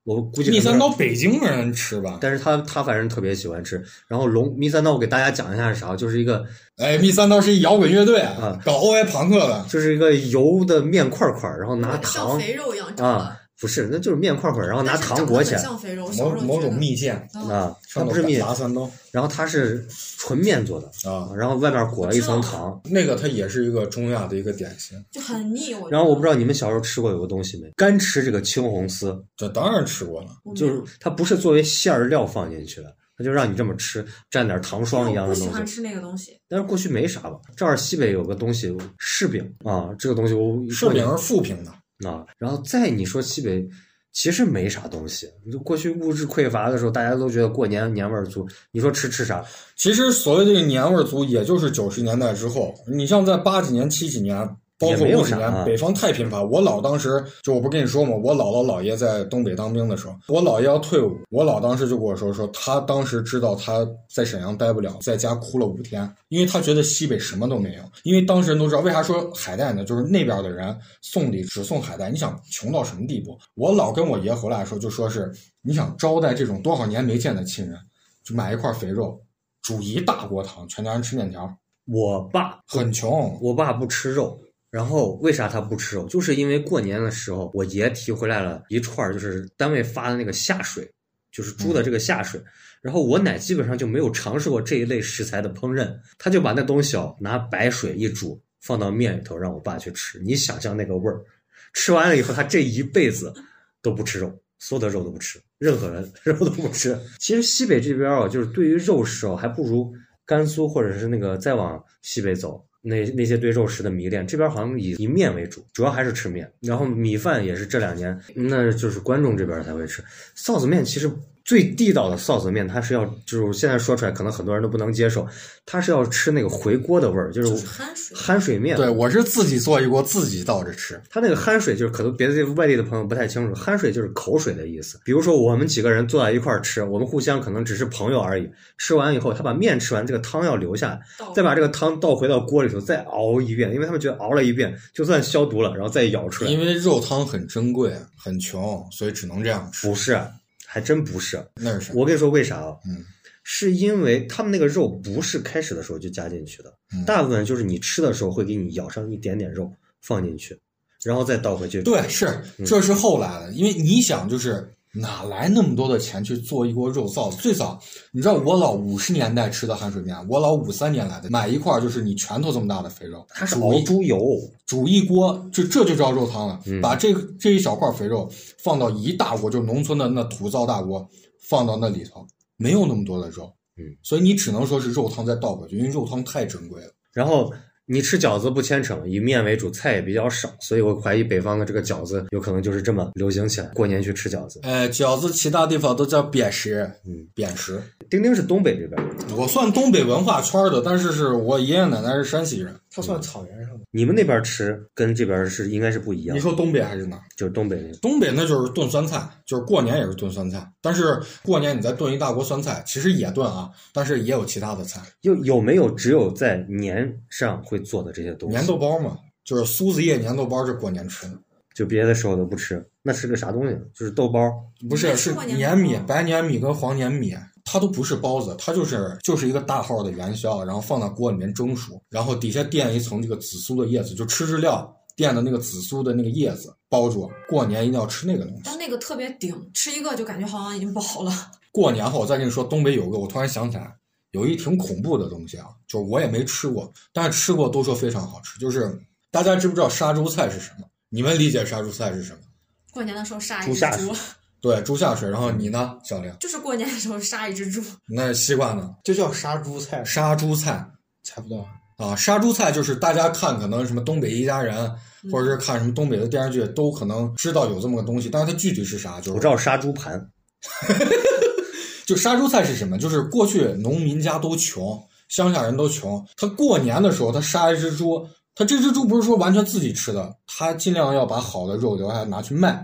我估计
蜜三刀北京人吃吧？
但是他他反正特别喜欢吃。然后龙蜜三刀，我给大家讲一下是啥，就是一个
哎，蜜三刀是一摇滚乐队
啊，
搞 OI 朋克的。
就是一个油的面块块，然后拿
像
糖
肥肉一样
啊
的，，
不是，那就是面块块儿，然后拿糖裹起来
像肥肉，
某某种蜜饯，
嗯
啊，它不是蜜，
砸三刀
然后它是纯面做的。
啊，
然后外面裹了一层糖。
那个它也是一个中亚的一个点心。
就很腻。我
然后我不知
道，
你们小时候吃过有个东西没？干吃这个青红丝，
这当然吃过了。
就是它不是作为馅儿料放进去的，它就让你这么吃，蘸点糖霜一样的东西。
不喜欢吃那个东西。
但是过去没啥吧？这儿西北有个东西柿饼啊，这个东西我
柿饼是富平的，
啊，然后再你说西北。其实没啥东西，就过去物质匮乏的时候，大家都觉得过年年味儿足。你说吃吃啥？
其实所谓这个年味儿足，也就是九十年代之后。你像在八几年、七几年，包括五几年，
啊
北方太频繁。我姥当时就我不跟你说嘛，我姥姥姥爷在东北当兵的时候，我姥爷要退伍，我姥当时就跟我说，说他当时知道他在沈阳待不了，在家哭了五天，因为他觉得西北什么都没有。因为当时人都知道，为啥说海带呢？就是那边的人送礼只送海带，你想穷到什么地步？我姥跟我爷回来的时候就说是，你想招待这种多少年没见的亲人，就买一块肥肉。煮一大锅汤，全家人吃面条，
我爸
很穷。
我爸不吃肉，然后为啥他不吃肉？就是因为过年的时候，我爷提回来了一串儿，就是单位发的那个下水，就是猪的这个下水。然后我奶基本上就没有尝试过这一类食材的烹饪，他就把那东西哦拿白水一煮，放到面里头让我爸去吃。你想象那个味儿，吃完了以后他这一辈子都不吃肉，所有的肉都不吃，任何人 肉都不吃。其实西北这边哦，就是对于肉食哦，还不如甘肃或者是那个再往西北走。那那些对肉食的迷恋，这边好像以以面为主，主要还是吃面，然后米饭也是这两年，那就是观众这边才会吃臊子面。其实最地道的臊子面，它是要就是现在说出来，可能很多人都不能接受，它是要吃那个回锅的味儿，就是
酣水。
酣水面。
对我是自己做一锅，自己倒着吃。
它那个酣水就是可能别的外地的朋友不太清楚，酣水就是口水的意思。比如说我们几个人坐在一块儿吃，我们互相可能只是朋友而已，吃完以后他把面吃完，这个汤要留下来，再把这个汤倒回到锅里头再熬一遍，因为他们觉得熬了一遍就算消毒了，然后再舀出来。
因为肉汤很珍贵，很穷，所以只能这样吃。
不是，还真不是。
那是啥？
我跟你说为啥啊？
嗯，
是因为他们那个肉不是开始的时候就加进去的，
嗯
大部分就是你吃的时候会给你舀上一点点肉放进去，然后再倒回去。
对，是
嗯
这是后来的，因为你想，就是哪来那么多的钱去做一锅肉臊子？最早，你知道我老五十年代吃的汗水面，我老五三年来的，买一块就是你拳头这么大的肥肉，
它是熬猪油，
煮一锅，这这就叫肉汤了。
嗯
把这这一小块肥肉放到一大锅，就农村的那土灶大锅，放到那里头，没有那么多的肉，
嗯，
所以你只能说是肉汤再倒回去，因为肉汤太珍贵了。
然后你吃饺子不虔诚，以面为主，菜也比较少，所以我怀疑北方的这个饺子有可能就是这么流行起来，过年去吃饺子。
哎，饺子其他地方都叫扁食，
嗯，
扁食。
丁丁是东北这边，
我算东北文化圈的，但是是我爷爷奶奶是山西人。
它算草原上的。
你们那边吃跟这边是应该是不一样
你，说东北还是哪？
就是东北那个。
东北那就是炖酸菜，就是过年也是炖酸菜，但是过年你再炖一大锅酸菜，其实也炖啊，但是也有其他的菜，
有有没有只有在年上会做的这些东西？
年豆包嘛，就是苏子叶年豆包是过年吃的，
就别的时候都不吃，那是个啥东西？就是豆包。
不是是
没吃过粘
粘米、白粘米跟黄粘米，它都不是包子，它就是就是一个大号的元宵，然后放到锅里面蒸熟，然后底下垫一层这个紫苏的叶子，就吃日料垫的那个紫苏的那个叶子包住，过年一定要吃那个东西。
但那个特别顶，吃一个就感觉好像已经饱了。
过年后，我再跟你说，东北有个，我突然想起来，有一挺恐怖的东西啊，就是我也没吃过，但是吃过都说非常好吃。就是大家知不知道杀猪菜是什么？你们理解杀猪菜是什么？
过年的时候杀一只
猪
对，猪下水。然后你呢，小玲？
就是过年的时候杀一只猪。
那西瓜呢？
就叫杀猪菜，
杀猪菜
猜不到。
啊，杀猪菜就是大家看可能什么东北一家人，或者是看什么东北的电视剧，都可能知道有这么个东西，但是它具体是啥，就是
我知道杀猪盘，
就杀猪菜是什么？就是过去农民家都穷，乡下人都穷，他过年的时候他杀一只猪，他这只猪不是说完全自己吃的，他尽量要把好的肉留下来拿去卖，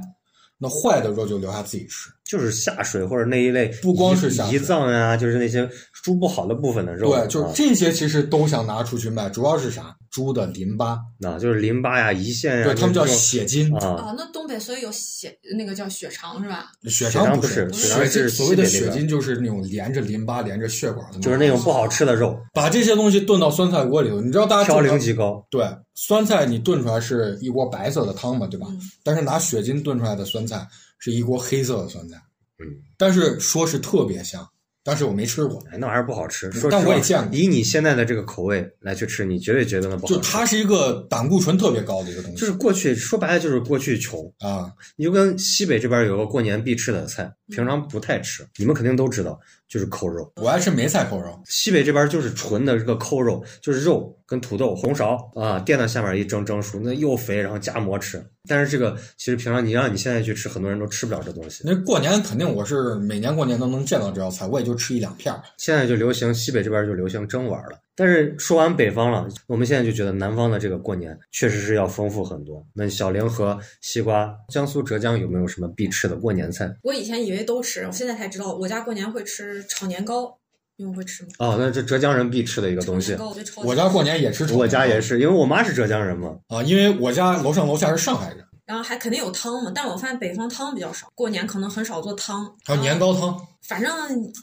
那坏的肉就留下自己吃。
就是下水或者那一类，
不光是下水
胰脏呀，就是那些猪不好的部分的肉。
对，就是
啊
这些其实都想拿出去卖，主要是啥？猪的淋巴，
啊，就是淋巴呀、胰腺呀，
对他们叫血筋，
啊。
啊，那东北所以有血，那个叫血肠是吧？
血
肠
肠不
不是
血
肠是
血筋，所谓的血筋就是那种连着淋巴、连着血管的，
就是那种不好吃的肉，
把这些东西炖到酸菜锅里头，你知道大家
嘌呤极高。
对，酸菜你炖出来是一锅白色的汤嘛，对吧？
嗯
但是拿血筋炖出来的酸菜是一锅黑色的酸菜，
嗯，
但是说是特别香，但是我没吃过。
哎，那玩意儿不好吃。说
但我也见过
以你现在的这个口味来去吃，你绝对觉得那不好吃。
就它是一个胆固醇特别高的一个东西，
就是过去说白了就是过去穷，
啊，
你就跟西北这边有个过年必吃的菜，平常不太吃，你们肯定都知道，就是扣肉。
我爱吃梅菜扣肉，
西北这边就是纯的这个扣肉，就是肉跟土豆、红苕啊垫到下面一蒸蒸熟，那又肥，然后夹馍吃。但是这个其实平常你让你现在去吃，很多人都吃不了这东西。
那过年肯定我是每年过年都能见到这道菜，我也就吃一两片儿。
现在就流行西北这边就流行蒸碗了。但是说完北方了，我们现在就觉得南方的这个过年确实是要丰富很多。那小玲和西瓜，江苏、浙江有没有什么必吃的过年菜？
我以前以为都吃，我现在才知道，我家过年会吃炒年糕，你们会吃吗？
哦，那这浙江人必吃的一个东西
年。糕，我
家过年也吃炒年糕，
我家也是，因为我妈是浙江人嘛。
啊，因为我家楼上楼下是上海人，
然后还肯定有汤嘛，但是我发现北方汤比较少，过年可能很少做汤，
还有年糕汤。
反正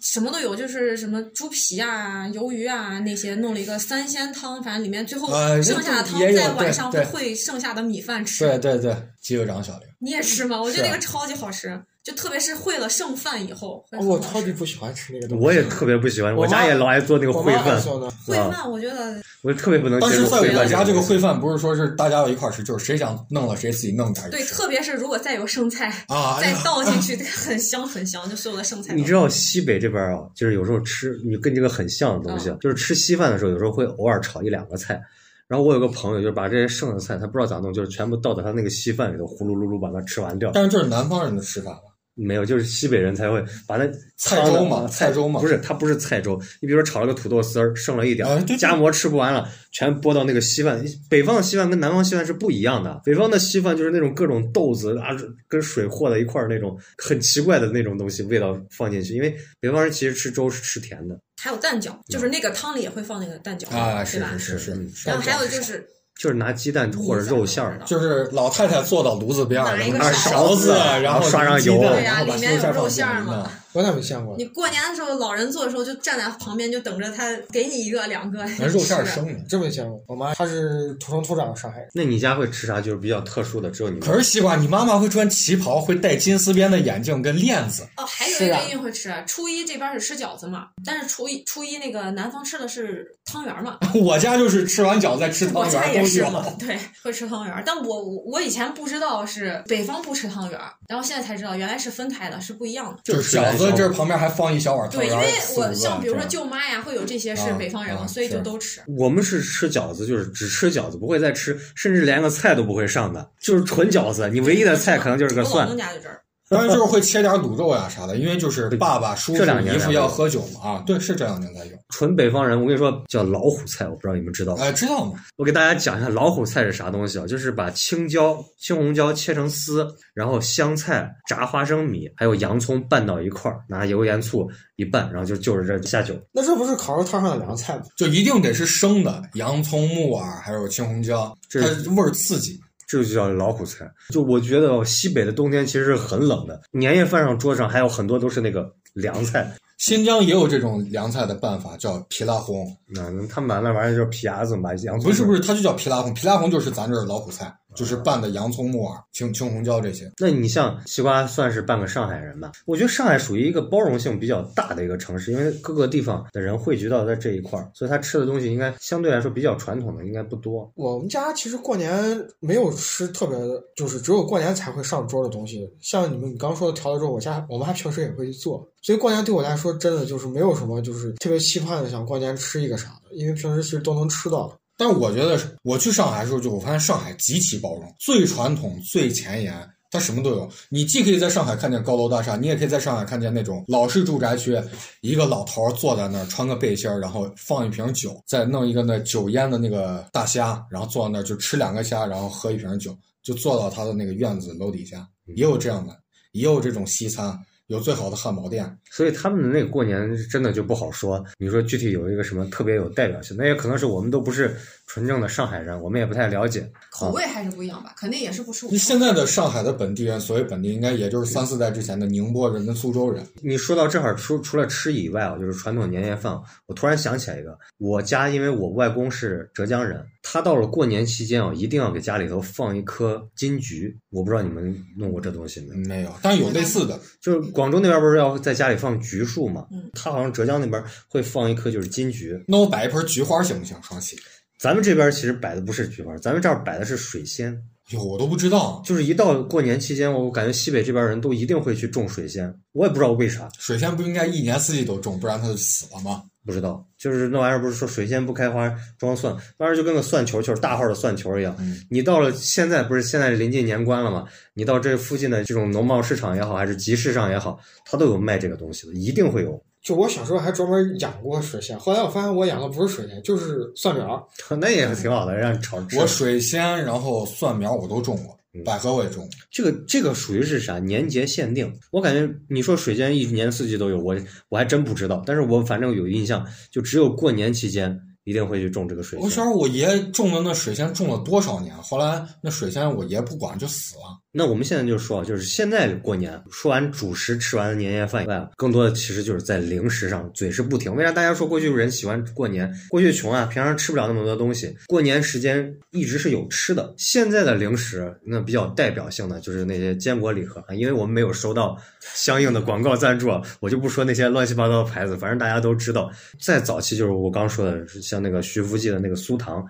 什么都有，就是什么猪皮啊、鱿鱼啊那些，弄了一个三鲜汤，反正里面最后
呃
剩下的汤在晚上会剩下的米饭吃。
对对对，鸡肉长小玲。
你也吃吗？我觉得那个超级好吃。就特别是烩了剩饭以后，
我超级不喜欢吃那个东西。
我也特别不喜欢，我家也老爱做那个烩饭。
烩
啊
饭，我觉得
我特别不能接
但是在
受烩饭
我家这个烩饭不是说是大家要一块儿吃，就是谁想弄了谁自己弄点儿
对，特别是如果再有剩菜，
啊，哎
再倒进去，很香很香，就所有的剩菜
知道西北这边啊，就是有时候吃你跟这个很像的东西，
嗯
就是吃稀饭的时候，有时候会偶尔炒一两个菜。然后我有个朋友，就是把这些剩的菜，他不知道咋弄，就是全部倒到他那个稀饭里头，呼噜噜噜把它吃完掉。
但是这是南方人的吃法吧？
没有，就是西北人才会把那
菜粥嘛菜粥嘛
不是，它不是菜粥。你比如说炒了个土豆丝儿，剩了一点儿，
啊对对
夹馍吃不完了，全拨到那个稀饭。北方的稀饭跟南方稀饭是不一样的，北方的稀饭就是那种各种豆子啊，跟水和在一块儿那种很奇怪的那种东西，味道放进去。因为北方人其实吃粥是吃甜的，
还有蛋饺，就是那个汤里也会放那个蛋饺
啊，
是吧？
是是是
嗯
是。
然后还有就是
就是拿鸡蛋或者肉馅儿的。
就是老太太坐到炉子边儿，然后拿
勺
勺子，然
然后刷上油
对呀
然后把
里面有肉
肉
馅儿嘛
嘛。
我咋没见过？
你过年的时候，老人做的时候就站在旁边，就等着他给你一个两个。
那肉馅儿 生的。
真没见过。我妈她是土生土长的上海人，
那你家会吃啥？就是比较特殊的，只有你们。
可是西瓜，你妈妈会穿旗袍，会戴金丝边的眼镜跟链子。
哦，还有一个一定会吃。初一这边是吃饺子嘛，但是初一初一那个南方吃的是汤圆嘛，
我家就是吃完饺子再吃汤
我家
圆。
也是嘛，对，会吃汤圆儿。但我我我以前不知道是北方不吃汤圆儿，然后现在才知道原来是分开的，是不一样的。
就是饺子这旁边还放一小碗汤
对，因为我像比如说舅妈呀，会有这些是
啊
北方人嘛，
啊
所以就都吃。
我们是吃饺子，就是只吃饺子，不会再吃，甚至连个菜都不会上的，就是纯饺子。你唯一的菜可能就是个蒜
我老公。家就这儿。
当然就是会切点卤肉呀啥的，因为就是爸爸、叔叔
这两、年
姨
才有
父要喝酒嘛啊，对，是这两年才有。
纯北方人，我跟你说叫老虎菜，我不知道你们知道吗？
哎，知道吗？
我给大家讲一下老虎菜是啥东西啊？就是把青椒、青红椒切成丝，然后香菜、炸花生米还有洋葱拌到一块儿，拿油盐醋一拌，然后就就着这下酒。
那这不是烤肉摊上的凉菜吗？
就一定得是生的，洋葱、木耳还有青红椒，
这
它味儿刺激。
这就叫老虎菜。就我觉得哦西北的冬天其实是很冷的，年夜饭上桌上还有很多都是那个凉菜。
新疆也有这种凉菜的办法，叫皮拉红。
那他们把那玩意儿叫皮牙子，嘛洋葱。
不是不是，它就叫皮拉红。皮拉红就是咱这儿老虎菜，就是拌的洋葱、木耳、青青红椒这些。
那你像西瓜算是半个上海人吧？我觉得上海属于一个包容性比较大的一个城市，因为各个地方的人汇聚到在这一块儿，所以他吃的东西应该相对来说比较传统的，应该不多。
我们家其实过年没有吃特别，就是只有过年才会上桌的东西。像你们你刚说的调的肉，我家我妈平时也会去做，所以过年对我来说真的就是没有什么就是特别期盼的想过年吃一个啥的，因为平时其实都能吃到。
但我觉得，我去上海的时候，就我发现上海极其包容，最传统、最前沿，它什么都有。你既可以在上海看见高楼大厦，你也可以在上海看见那种老式住宅区，一个老头坐在那儿，穿个背心儿，然后放一瓶酒，再弄一个那酒腌的那个大虾，然后坐在那儿就吃两个虾，然后喝一瓶酒，就坐到他的那个院子楼底下，也有这样的，也有这种西餐，有最好的汉堡店。
所以他们的那个过年真的就不好说。你说具体有一个什么特别有代表性，那也可能是我们都不是纯正的上海人，我们也不太了解。
口味还是不一样吧，肯定也是不吃五
现在的上海的本地人，所谓本地，应该也就是三四代之前的宁波人跟苏州人。
你说到这儿，除除了吃以外啊，就是传统年夜饭，我突然想起来一个，我家因为我外公是浙江人，他到了过年期间啊，一定要给家里头放一颗金桔。我不知道你们弄过这东西没？
没有，但是有类似的。
就是广州那边不是要在家里放橘树嘛？
嗯
他好像浙江那边会放一棵就是金桔。
那我摆一盆菊花行不行？双喜？
咱们这边其实摆的不是菊花，咱们这儿摆的是水仙。
哟，我都不知道，
就是一到过年期间，我感觉西北这边人都一定会去种水仙，我也不知道为啥，
水仙不应该一年四季都种，不然它就死了吗？
不知道。就是那玩意儿不是说水仙不开花装蒜，那玩意儿就跟个蒜球球大号的蒜球一样。
嗯
你到了现在不是现在临近年关了吗？你到这附近的这种农贸市场也好，还是集市上也好，它都有卖这个东西的，一定会有。
就我小时候还专门养过水仙，后来我发现我养的不是水仙，就是蒜苗。
那也挺好的，让你炒吃。
我水仙，然后蒜苗我都种过，百合我也种。
这个这个属于是啥？年节限定。我感觉你说水仙一年四季都有，我我还真不知道。但是我反正有印象，就只有过年期间一定会去种这个水仙。
我小时候我爷种的那水仙种了多少年，后来那水仙我爷不管就死了。
那我们现在就说，就是现在过年，说完主食，吃完年夜饭以外，更多的其实就是在零食上，嘴是不停。为啥大家说过去人喜欢过年？过去穷啊，平常吃不了那么多东西，过年时间一直是有吃的。现在的零食，那比较代表性的就是那些坚果礼盒，因为我们没有收到相应的广告赞助，我就不说那些乱七八糟的牌子，反正大家都知道。再早期就是我刚说的，像那个徐福记的那个酥糖。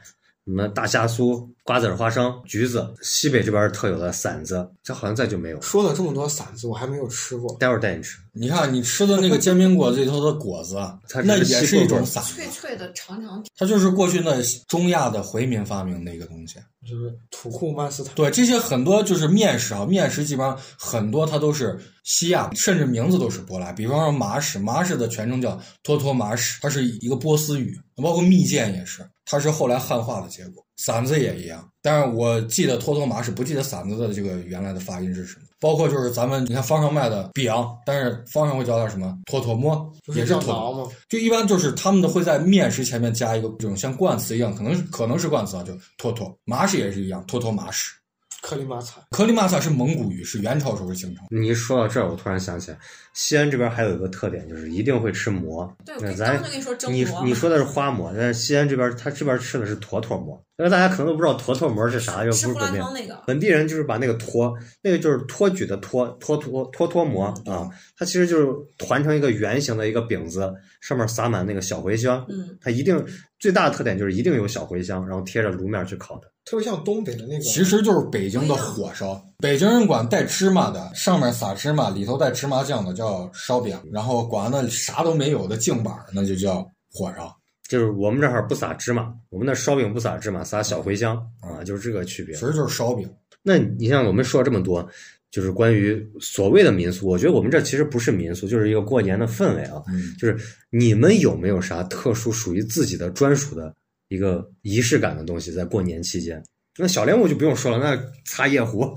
什么大虾酥、瓜子儿、花生、橘子，西北这边特有的馓子，这好像再就没有。
说了这么多馓子，我还没有吃过。
待会儿带你吃。
你看你吃的那个煎饼果子里头的果子，那也是一种馓
脆脆的、长长。
它就是过去那中亚的回民发明的一个东西，
就是土库曼斯坦。
对这些很多就是面食啊，面食基本上很多它都是西亚，甚至名字都是舶来。比方说麻食，麻食的全称叫托托马屎，它是一个波斯语，包括蜜饯也是。它是后来汉化的结果，馓子也一样。但是我记得托托马是不记得嗓子的这个原来的发音是什么。包括就是咱们你看方上卖的饼，但是方上会叫它什么托托摸，也是
托吗？
就一般就是他们的会在面食前面加一个这种像冠词一样，可能是可能是冠词啊，就托托马屎也是一样，托托马屎。
克里马采，
克里马采是蒙古语，是元朝时候形成。
你一说到这儿，我突然想起来，西安这边还有一个特点，就是一定会吃馍。
对，
咱你你说的是花馍，但是西安这边他这边吃的是坨坨馍。因为大家可能都不知道坨坨馍是啥，又不是本地本地人就是把那个坨，那个就是托举的托，托托托托馍啊，它其实就是团成一个圆形的一个饼子，上面撒满那个小茴香。
嗯，
它一定最大的特点就是一定有小茴香，然后贴着炉面去烤的。
特别像东北的那个，
其实就是北京的火烧。北京人管带芝麻的，上面撒芝麻，里头带芝麻酱的叫烧饼，然后管那啥都没有的净板那就叫火烧。
就是我们这儿不撒芝麻，我们那烧饼不撒芝麻，撒小茴香啊，就是这个区别。
其实就是烧饼。
那你像我们说了这么多，就是关于所谓的民俗，我觉得我们这其实不是民俗，就是一个过年的氛围啊。
嗯，
就是你们有没有啥特殊属于自己的专属的？一个仪式感的东西，在过年期间，那小莲雾就不用说了，那擦夜壶、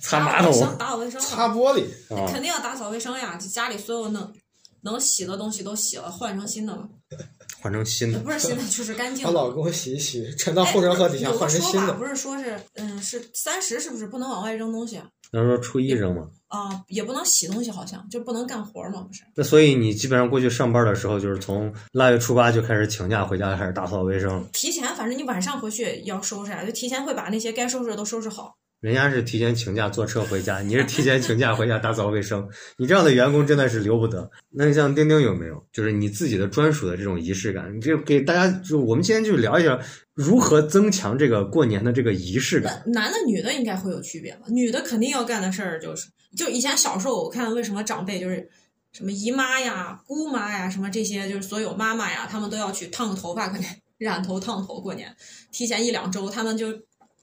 擦马桶、
打扫卫生、
擦玻璃，
肯定要打扫卫生呀！就家里所有能能洗的东西都洗了，换成新的了。
换成新的，
不是新的，就是干净。
他老给我洗一洗，沉到护城河底下换成新的。
不是说是，嗯，是三十，是不是不能往外扔东西？
那说初一扔吗？
啊，也不能洗东西，好像就不能干活嘛，不是？
那所以你基本上过去上班的时候，就是从腊月初八就开始请假回家，开始打扫卫生。
提前，反正你晚上回去要收拾啊，就提前会把那些该收拾的都收拾好。
人家是提前请假坐车回家，你是提前请假回家打扫卫生。你这样的员工真的是留不得。那你像丁丁有没有，就是你自己的专属的这种仪式感？你就给大家，就我们今天就聊一下如何增强这个过年的这个仪式感。
男的女的应该会有区别吧？女的肯定要干的事儿就是，就以前小时候我看为什么长辈就是什么姨妈呀、姑妈呀什么这些，就是所有妈妈呀，他们都要去烫头发，肯定染头烫头过年，提前一两周他们就。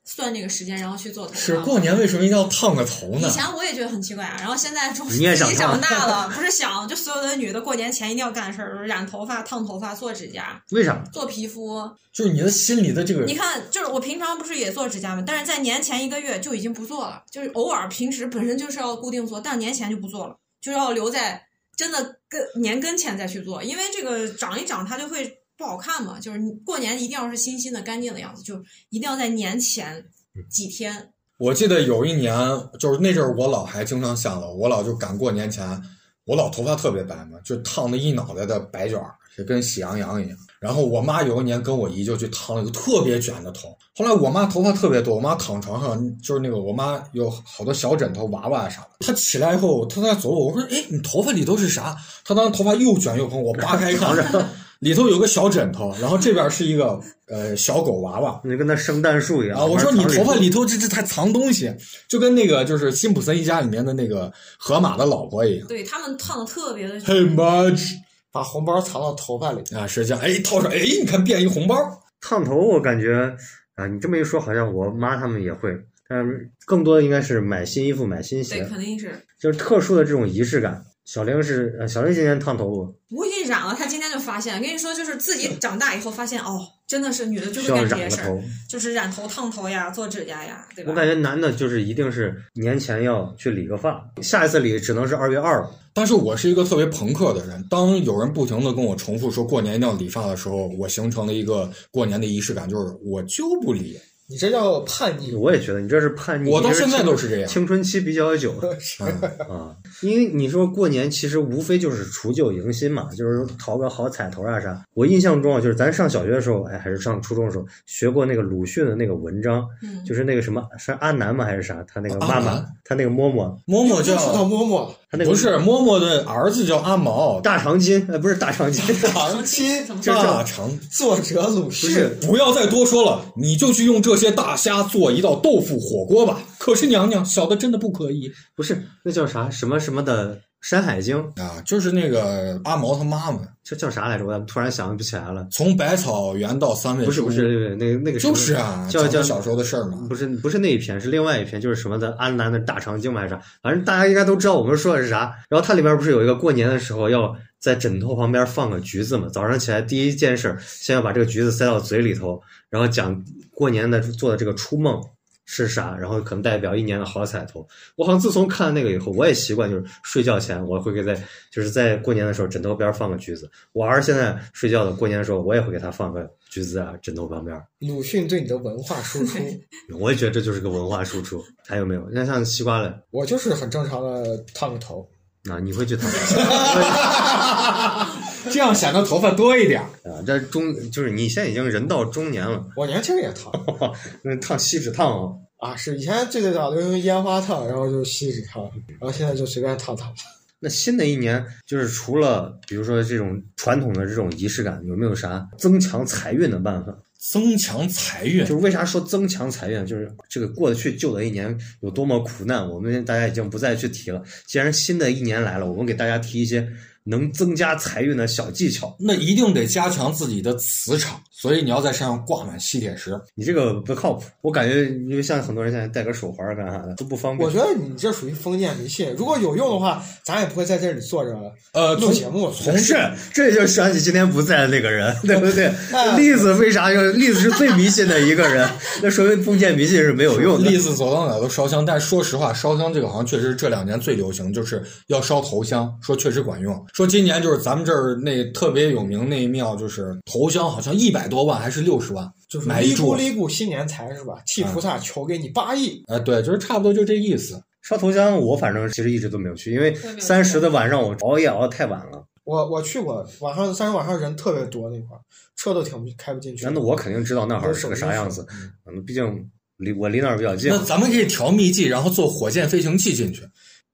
算那个时间，然后去做头。
是过年为什么一定要烫个头呢？
以前我也觉得很奇怪啊，然后现在终于自己长大了，不是想就所有的女的过年前一定要干的事儿，染头发、烫头发、做指甲。
为啥？
做皮肤。
就是你的心里的这个。
你看，就是我平常不是也做指甲吗？但是在年前一个月就已经不做了，就是偶尔平时本身就是要固定做，但年前就不做了，就要留在真的跟年跟前再去做，因为这个长一长它就会。不好看嘛？就是你过年一定要是新新的、干净的样子，就一定要在年前几天。
我记得有一年，就是那阵儿，我老还经常下楼，我老就赶过年前，我老头发特别白嘛，就烫的一脑袋的白卷儿，就跟喜羊羊一样。然后我妈有一年跟我姨就去烫了一个特别卷的头。后来我妈头发特别多，我妈躺床上就是那个，我妈有好多小枕头、娃娃啥的。她起来以后，她在走，我说：“哎，你头发里都是啥？”她当时头发又卷又蓬，我扒开一看。里头有个小枕头，然后这边是一个呃小狗娃娃，
你跟那圣诞树一样
啊！我说你头发里头这这还藏东西，就跟那个就是辛普森一家里面的那个河马的老婆一样。
对他们烫的特别的。
Hey much，
把红包藏到头发里
啊！是这样，哎，掏出来，哎，你看变一红包。
烫头我感觉啊，你这么一说，好像我妈他们也会，但是更多的应该是买新衣服、买新鞋。
对，肯定是。
就是特殊的这种仪式感。小玲是呃，小玲今年烫头不？
我染了，他今天就发现。跟你说，就是自己长大以后发现，哦，真的是女的就会干这些事儿，就是染头、烫头呀，做指甲呀，对吧？
我感觉男的就是一定是年前要去理个发，下一次理只能是二月二了。
但是我是一个特别朋克的人，当有人不停的跟我重复说过年一定要理发的时候，我形成了一个过年的仪式感，就是我就不理。
你这叫叛逆。
我也觉得你这是叛逆，
我到现在都是这样
青春期比较久 啊。因为你说过年其实无非就是除旧迎新嘛，就是讨个好彩头啊啥。我印象中啊，就是咱上小学的时候，哎，还是上初中的时候，学过那个鲁迅的那个文章，
嗯，
就是那个什么是阿南吗还是啥？他那个妈妈他那个嬷嬷，
嬷嬷
又说到
叫
嬷嬷，
他那个
不是嬷嬷的儿子叫阿毛，
大长今，呃，不是大长今，
长亲，
怎么
就是
大长。
作者鲁迅。
不是
不要再多说了，你就去用这些大虾做一道豆腐火锅吧。可是娘娘，小的真的不可以
不是那叫啥什么什么的《山海经》，
啊！就是那个阿毛他妈妈，
这叫啥来着？我突然想不起来了。
从百草园到三味书
不是不是，那个那个
就是啊，
叫叫
讲小时候的事儿嘛。
不是不是那一篇，是另外一篇，就是什么的安南的大长经嘛还是啥，反正大家应该都知道我们说的是啥。然后它里面不是有一个过年的时候要在枕头旁边放个橘子嘛？早上起来第一件事，先要把这个橘子塞到嘴里头，然后讲过年的做的这个初梦。是啥？然后可能代表一年的好彩头。我好像自从看了那个以后，我也习惯就是睡觉前我会给在就是在过年的时候枕头边放个橘子。我儿现在睡觉的过年的时候，我也会给他放个橘子啊，枕头旁边。
鲁迅对你的文化输出，
我也觉得这就是个文化输出。还有没有？那像西瓜嘞
我就是很正常的烫个头。
啊，你会去烫
这样显得头发多一点。
啊？这中就是你现在已经人到中年了，
我年轻也烫
那烫锡纸烫哦。
啊，是以前最最早都用烟花烫，然后就锡纸烫，然后现在就随便烫烫。
那新的一年，就是除了比如说这种传统的这种仪式感，有没有啥增强财运的办法？
增强财运
就是为啥说增强财运？就是这个过得去旧的一年有多么苦难，我们大家已经不再去提了。既然新的一年来了，我们给大家提一些能增加财运的小技巧。
那一定得加强自己的磁场，所以你要在身上挂满吸铁石。
你这个不靠谱，我感觉因为像很多人现在戴个手环干啥的都不方便。
我觉得你这属于封建迷信，如果有用的话，咱也不会在这里坐着
呃，
录节目了。
从
是，这就想起今天不在的那个人，对不对
哎？
栗子为啥要？栗子是最迷信的一个人，那说明封建迷信是没有用的。
栗子走到哪都烧香，但说实话，烧香这个好像确实是这两年最流行，就是要烧头香，说确实管用。说今年就是咱们这儿那特别有名那一庙，就是头香好像一百多万还是六十万，
就是
买一柱。
哩咕哩咕新年财是吧？替菩萨求给你八亿。
哎，对，就是差不多就这意思。
烧头香，我反正其实一直都没有去，因为三十的晚上我熬夜熬得太晚了。
我我去过，晚上三十晚上人特别多，那块儿车都停不开不进去。
那我肯定知道那会儿是个啥样子，嗯，毕竟离我离那儿比较近。
那咱们可以调秘籍，然后坐火箭飞行器进去，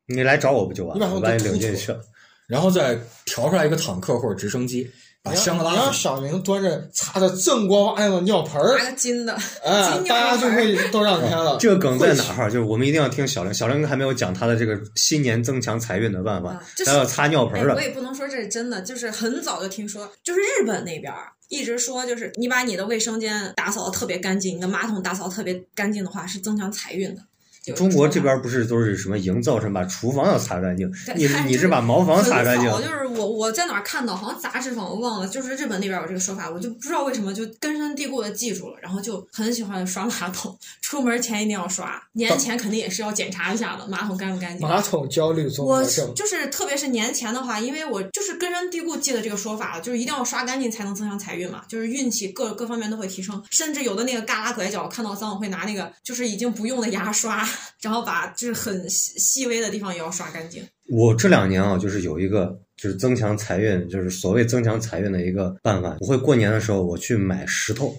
你来找我不就完了？我把你领进去了。
然后再调出来一个坦克或者直升机，把
你
香拉死。
让你让小明端着擦的锃光瓦亮的尿盆儿
拿，个金的，
哎，大家就会都让开了。
这个梗在哪儿？就是我们一定要听小玲，小玲还没有讲她的这个新年增强财运的办法
啊，这是
她要擦尿盆
哎，
的
我。也不能说这是真的，就是很早就听说，就是日本那边儿一直说，就是你把你的卫生间打扫的特别干净，你的马桶打扫得特别干净的话，是增强财运的。有
中国这边不是都是什么营造成把厨房要擦干净，你
看
你是把茅房擦干净
就是我我在哪儿看到，好像杂志上我忘了，就是日本那边有这个说法，我就不知道为什么就根深蒂固的记住了，然后就很喜欢刷马桶，出门前一定要刷，年前肯定也是要检查一下的，马桶干不干净。
马桶焦虑综
我
合症，
就是，特别是年前的话，因为我就是根深蒂固记得这个说法了，就是一定要刷干净才能增强财运嘛，就是运气各各方面都会提升，甚至有的那个旮旯拐角，看到脏我会拿那个就是已经不用的牙刷，然后把就是很细细微的地方也要刷干净。
我这两年啊，就是有一个就是增强财运，就是所谓增强财运的一个办法。我会过年的时候我去买石头。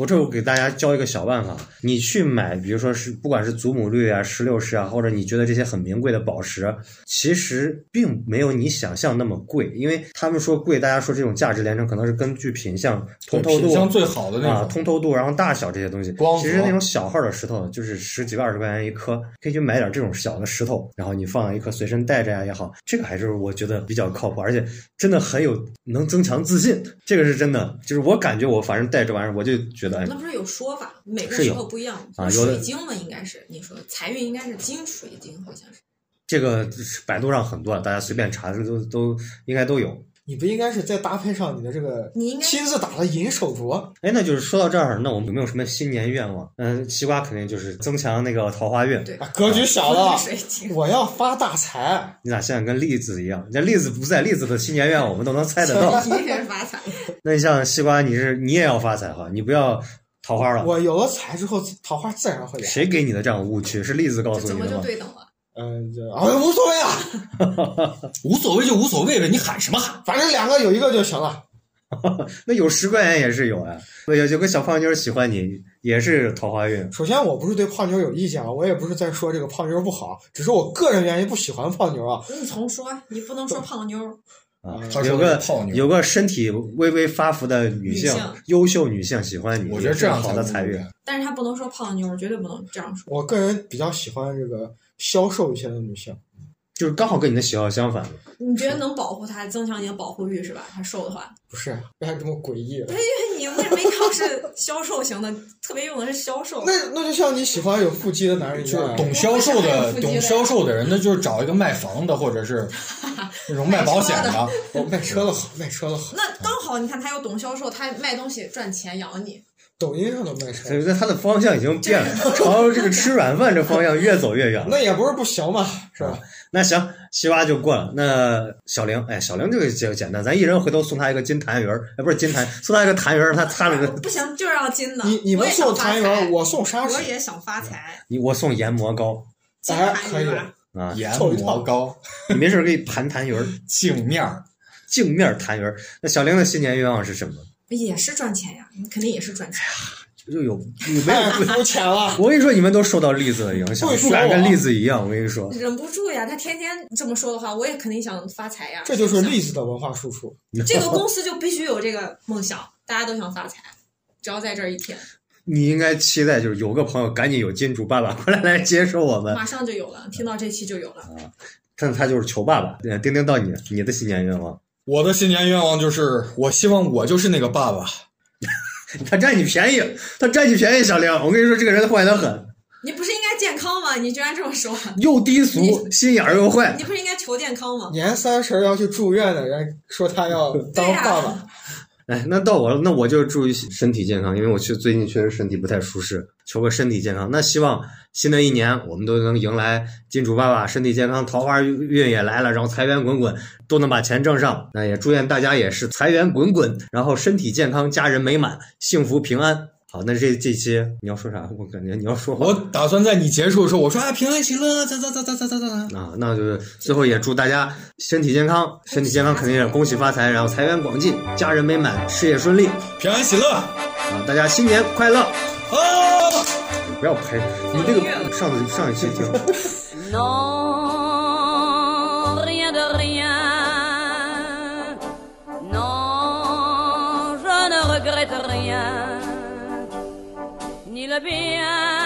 我这我给大家教一个小办法，你去买，比如说是不管是祖母绿啊、石榴石啊，或者你觉得这些很名贵的宝石，其实并没有你想象那么贵，因为他们说贵，大家说这种价值连城可能是根据品相、通透度
品相最好的那
啊、通透度，然后大小这些东西。
光
其实那种小号的石头就是十几个、二十块钱一颗，可以去买点这种小的石头，然后你放一颗随身带着呀也好，这个还是我觉得比较靠谱，而且真的很有能增强自信，这个是真的。就是我感觉我反正带这玩意儿，我就觉得哎
那不是有说法，每个时候不一样。水晶嘛，应该是你说的财运应该是金水晶，好像是。
这个百度上很多，大家随便查都都应该都有。
你不应该是再搭配上你的这个
你应该
亲自打的银手镯？
哎，那就是说到这儿，那我们有没有什么新年愿望？嗯，西瓜肯定就是增强那个桃花运。
对，
啊，格局小了，我要发大财。
你咋现在跟栗子一样？人家栗子不在，栗子的新年愿望我们都能猜得到。
一定是发财。
那你像西瓜，你是你也要发财哈，你不要桃花了。
我有了财之后，桃花自然会来。
谁给你的这样的误区？是栗子告诉
怎么
你的吗？
就对等了？
嗯，这啊无所谓啊，
无所谓就无所谓呗，你喊什么喊？
反正两个有一个就行了。
那有十块钱也是有啊。有有个小胖妞喜欢你，也是桃花运。
首先，我不是对胖妞有意见啊，我也不是在说这个胖妞不好，只是我个人原因不喜欢胖妞啊。
你重说，你不能说胖妞。
啊
他，说
有个有个身体微微发福的女性，优秀女性喜欢你，
我觉得这样
好的财运。
但是他不能说胖妞，绝对不能这样说。
我个人比较喜欢这个消瘦一些的女性。
就是刚好跟你的喜好相反。
你觉得能保护她，增强你的保护欲是吧？她瘦的话，
不是，不要这么诡异。
因为你为什么一定要是消瘦型的？特别用的是消瘦。
那那就像你喜欢有腹肌的男人一
就是
样啊。
懂销售的，懂销售的人，那就是找一个卖房的，或者是 那种卖保险的。
哦，卖车的好，卖车的好，
那刚好，你看他又懂销售，他卖东西赚钱养你。
抖音上都卖车
所，以说他的方向已经变了，朝这个吃软饭这方向越走越远了。
那也不是不行嘛，是吧？
那行，西瓜就过了。那小玲，哎，小玲这个就简单，咱一人回头送他一个金痰盂儿，哎，不是金痰，送他一个痰盂儿，他擦了个。
不行，就是要金的。
你你们送
发财
痰盂，我送砂纸，
我也想发财。
你我送研磨膏
金
哎可以
啊，
啊，
研
凑一套
磨膏、
你没事儿可以盘痰盂儿，
镜面儿，
镜面痰盂儿。那小玲的新年愿望是什么？
也是赚钱呀，你肯定也是赚钱。
就有你没有
太？肤浅了。
我跟你说，你们都受到栗子的影响，不敢跟
我
栗子一样。我跟你说，
忍不住呀，他天天这么说的话，我也肯定想发财呀。
这就是栗子的文化输出。
这个公司就必须有这个梦想，大家都想发财，只要在这儿一天，
你应该期待就是有个朋友赶紧有金主爸爸过来来接受我们，
马上就有了。听到这期就有了。
但他就是求爸爸。呃丁丁到你，你的新年愿望，
我的新年愿望就是，我希望我就是那个爸爸。
他占你便宜，他占你便宜，小玲，我跟你说，这个人坏得很，
你不是应该健康吗？你居然这么说，
又低俗，心眼儿又坏
你。不是应该求健康吗？
年三十要去住院的人说他要当爸爸，
哎，那到我了，那我就注意身体健康，因为我确最近确实身体不太舒适，求个身体健康。那希望新的一年我们都能迎来金主爸爸，身体健康，桃花运也来了，然后财源滚滚，都能把钱挣上。那也祝愿大家也是财源滚滚，然后身体健康，家人美满，幸福平安。好，那这这期你要说啥？我感觉你要说。
我打算在你结束的时候，我说啊，平安喜乐，咋咋咋咋咋咋咋？
啊，那就是最后也祝大家身体健康，身体健康肯定也恭喜发财，然后财源广进，家人美满，事业顺利，
平安喜乐
啊！大家新年快乐！
啊！
不要拍，你这个上上一期听。
Yine bir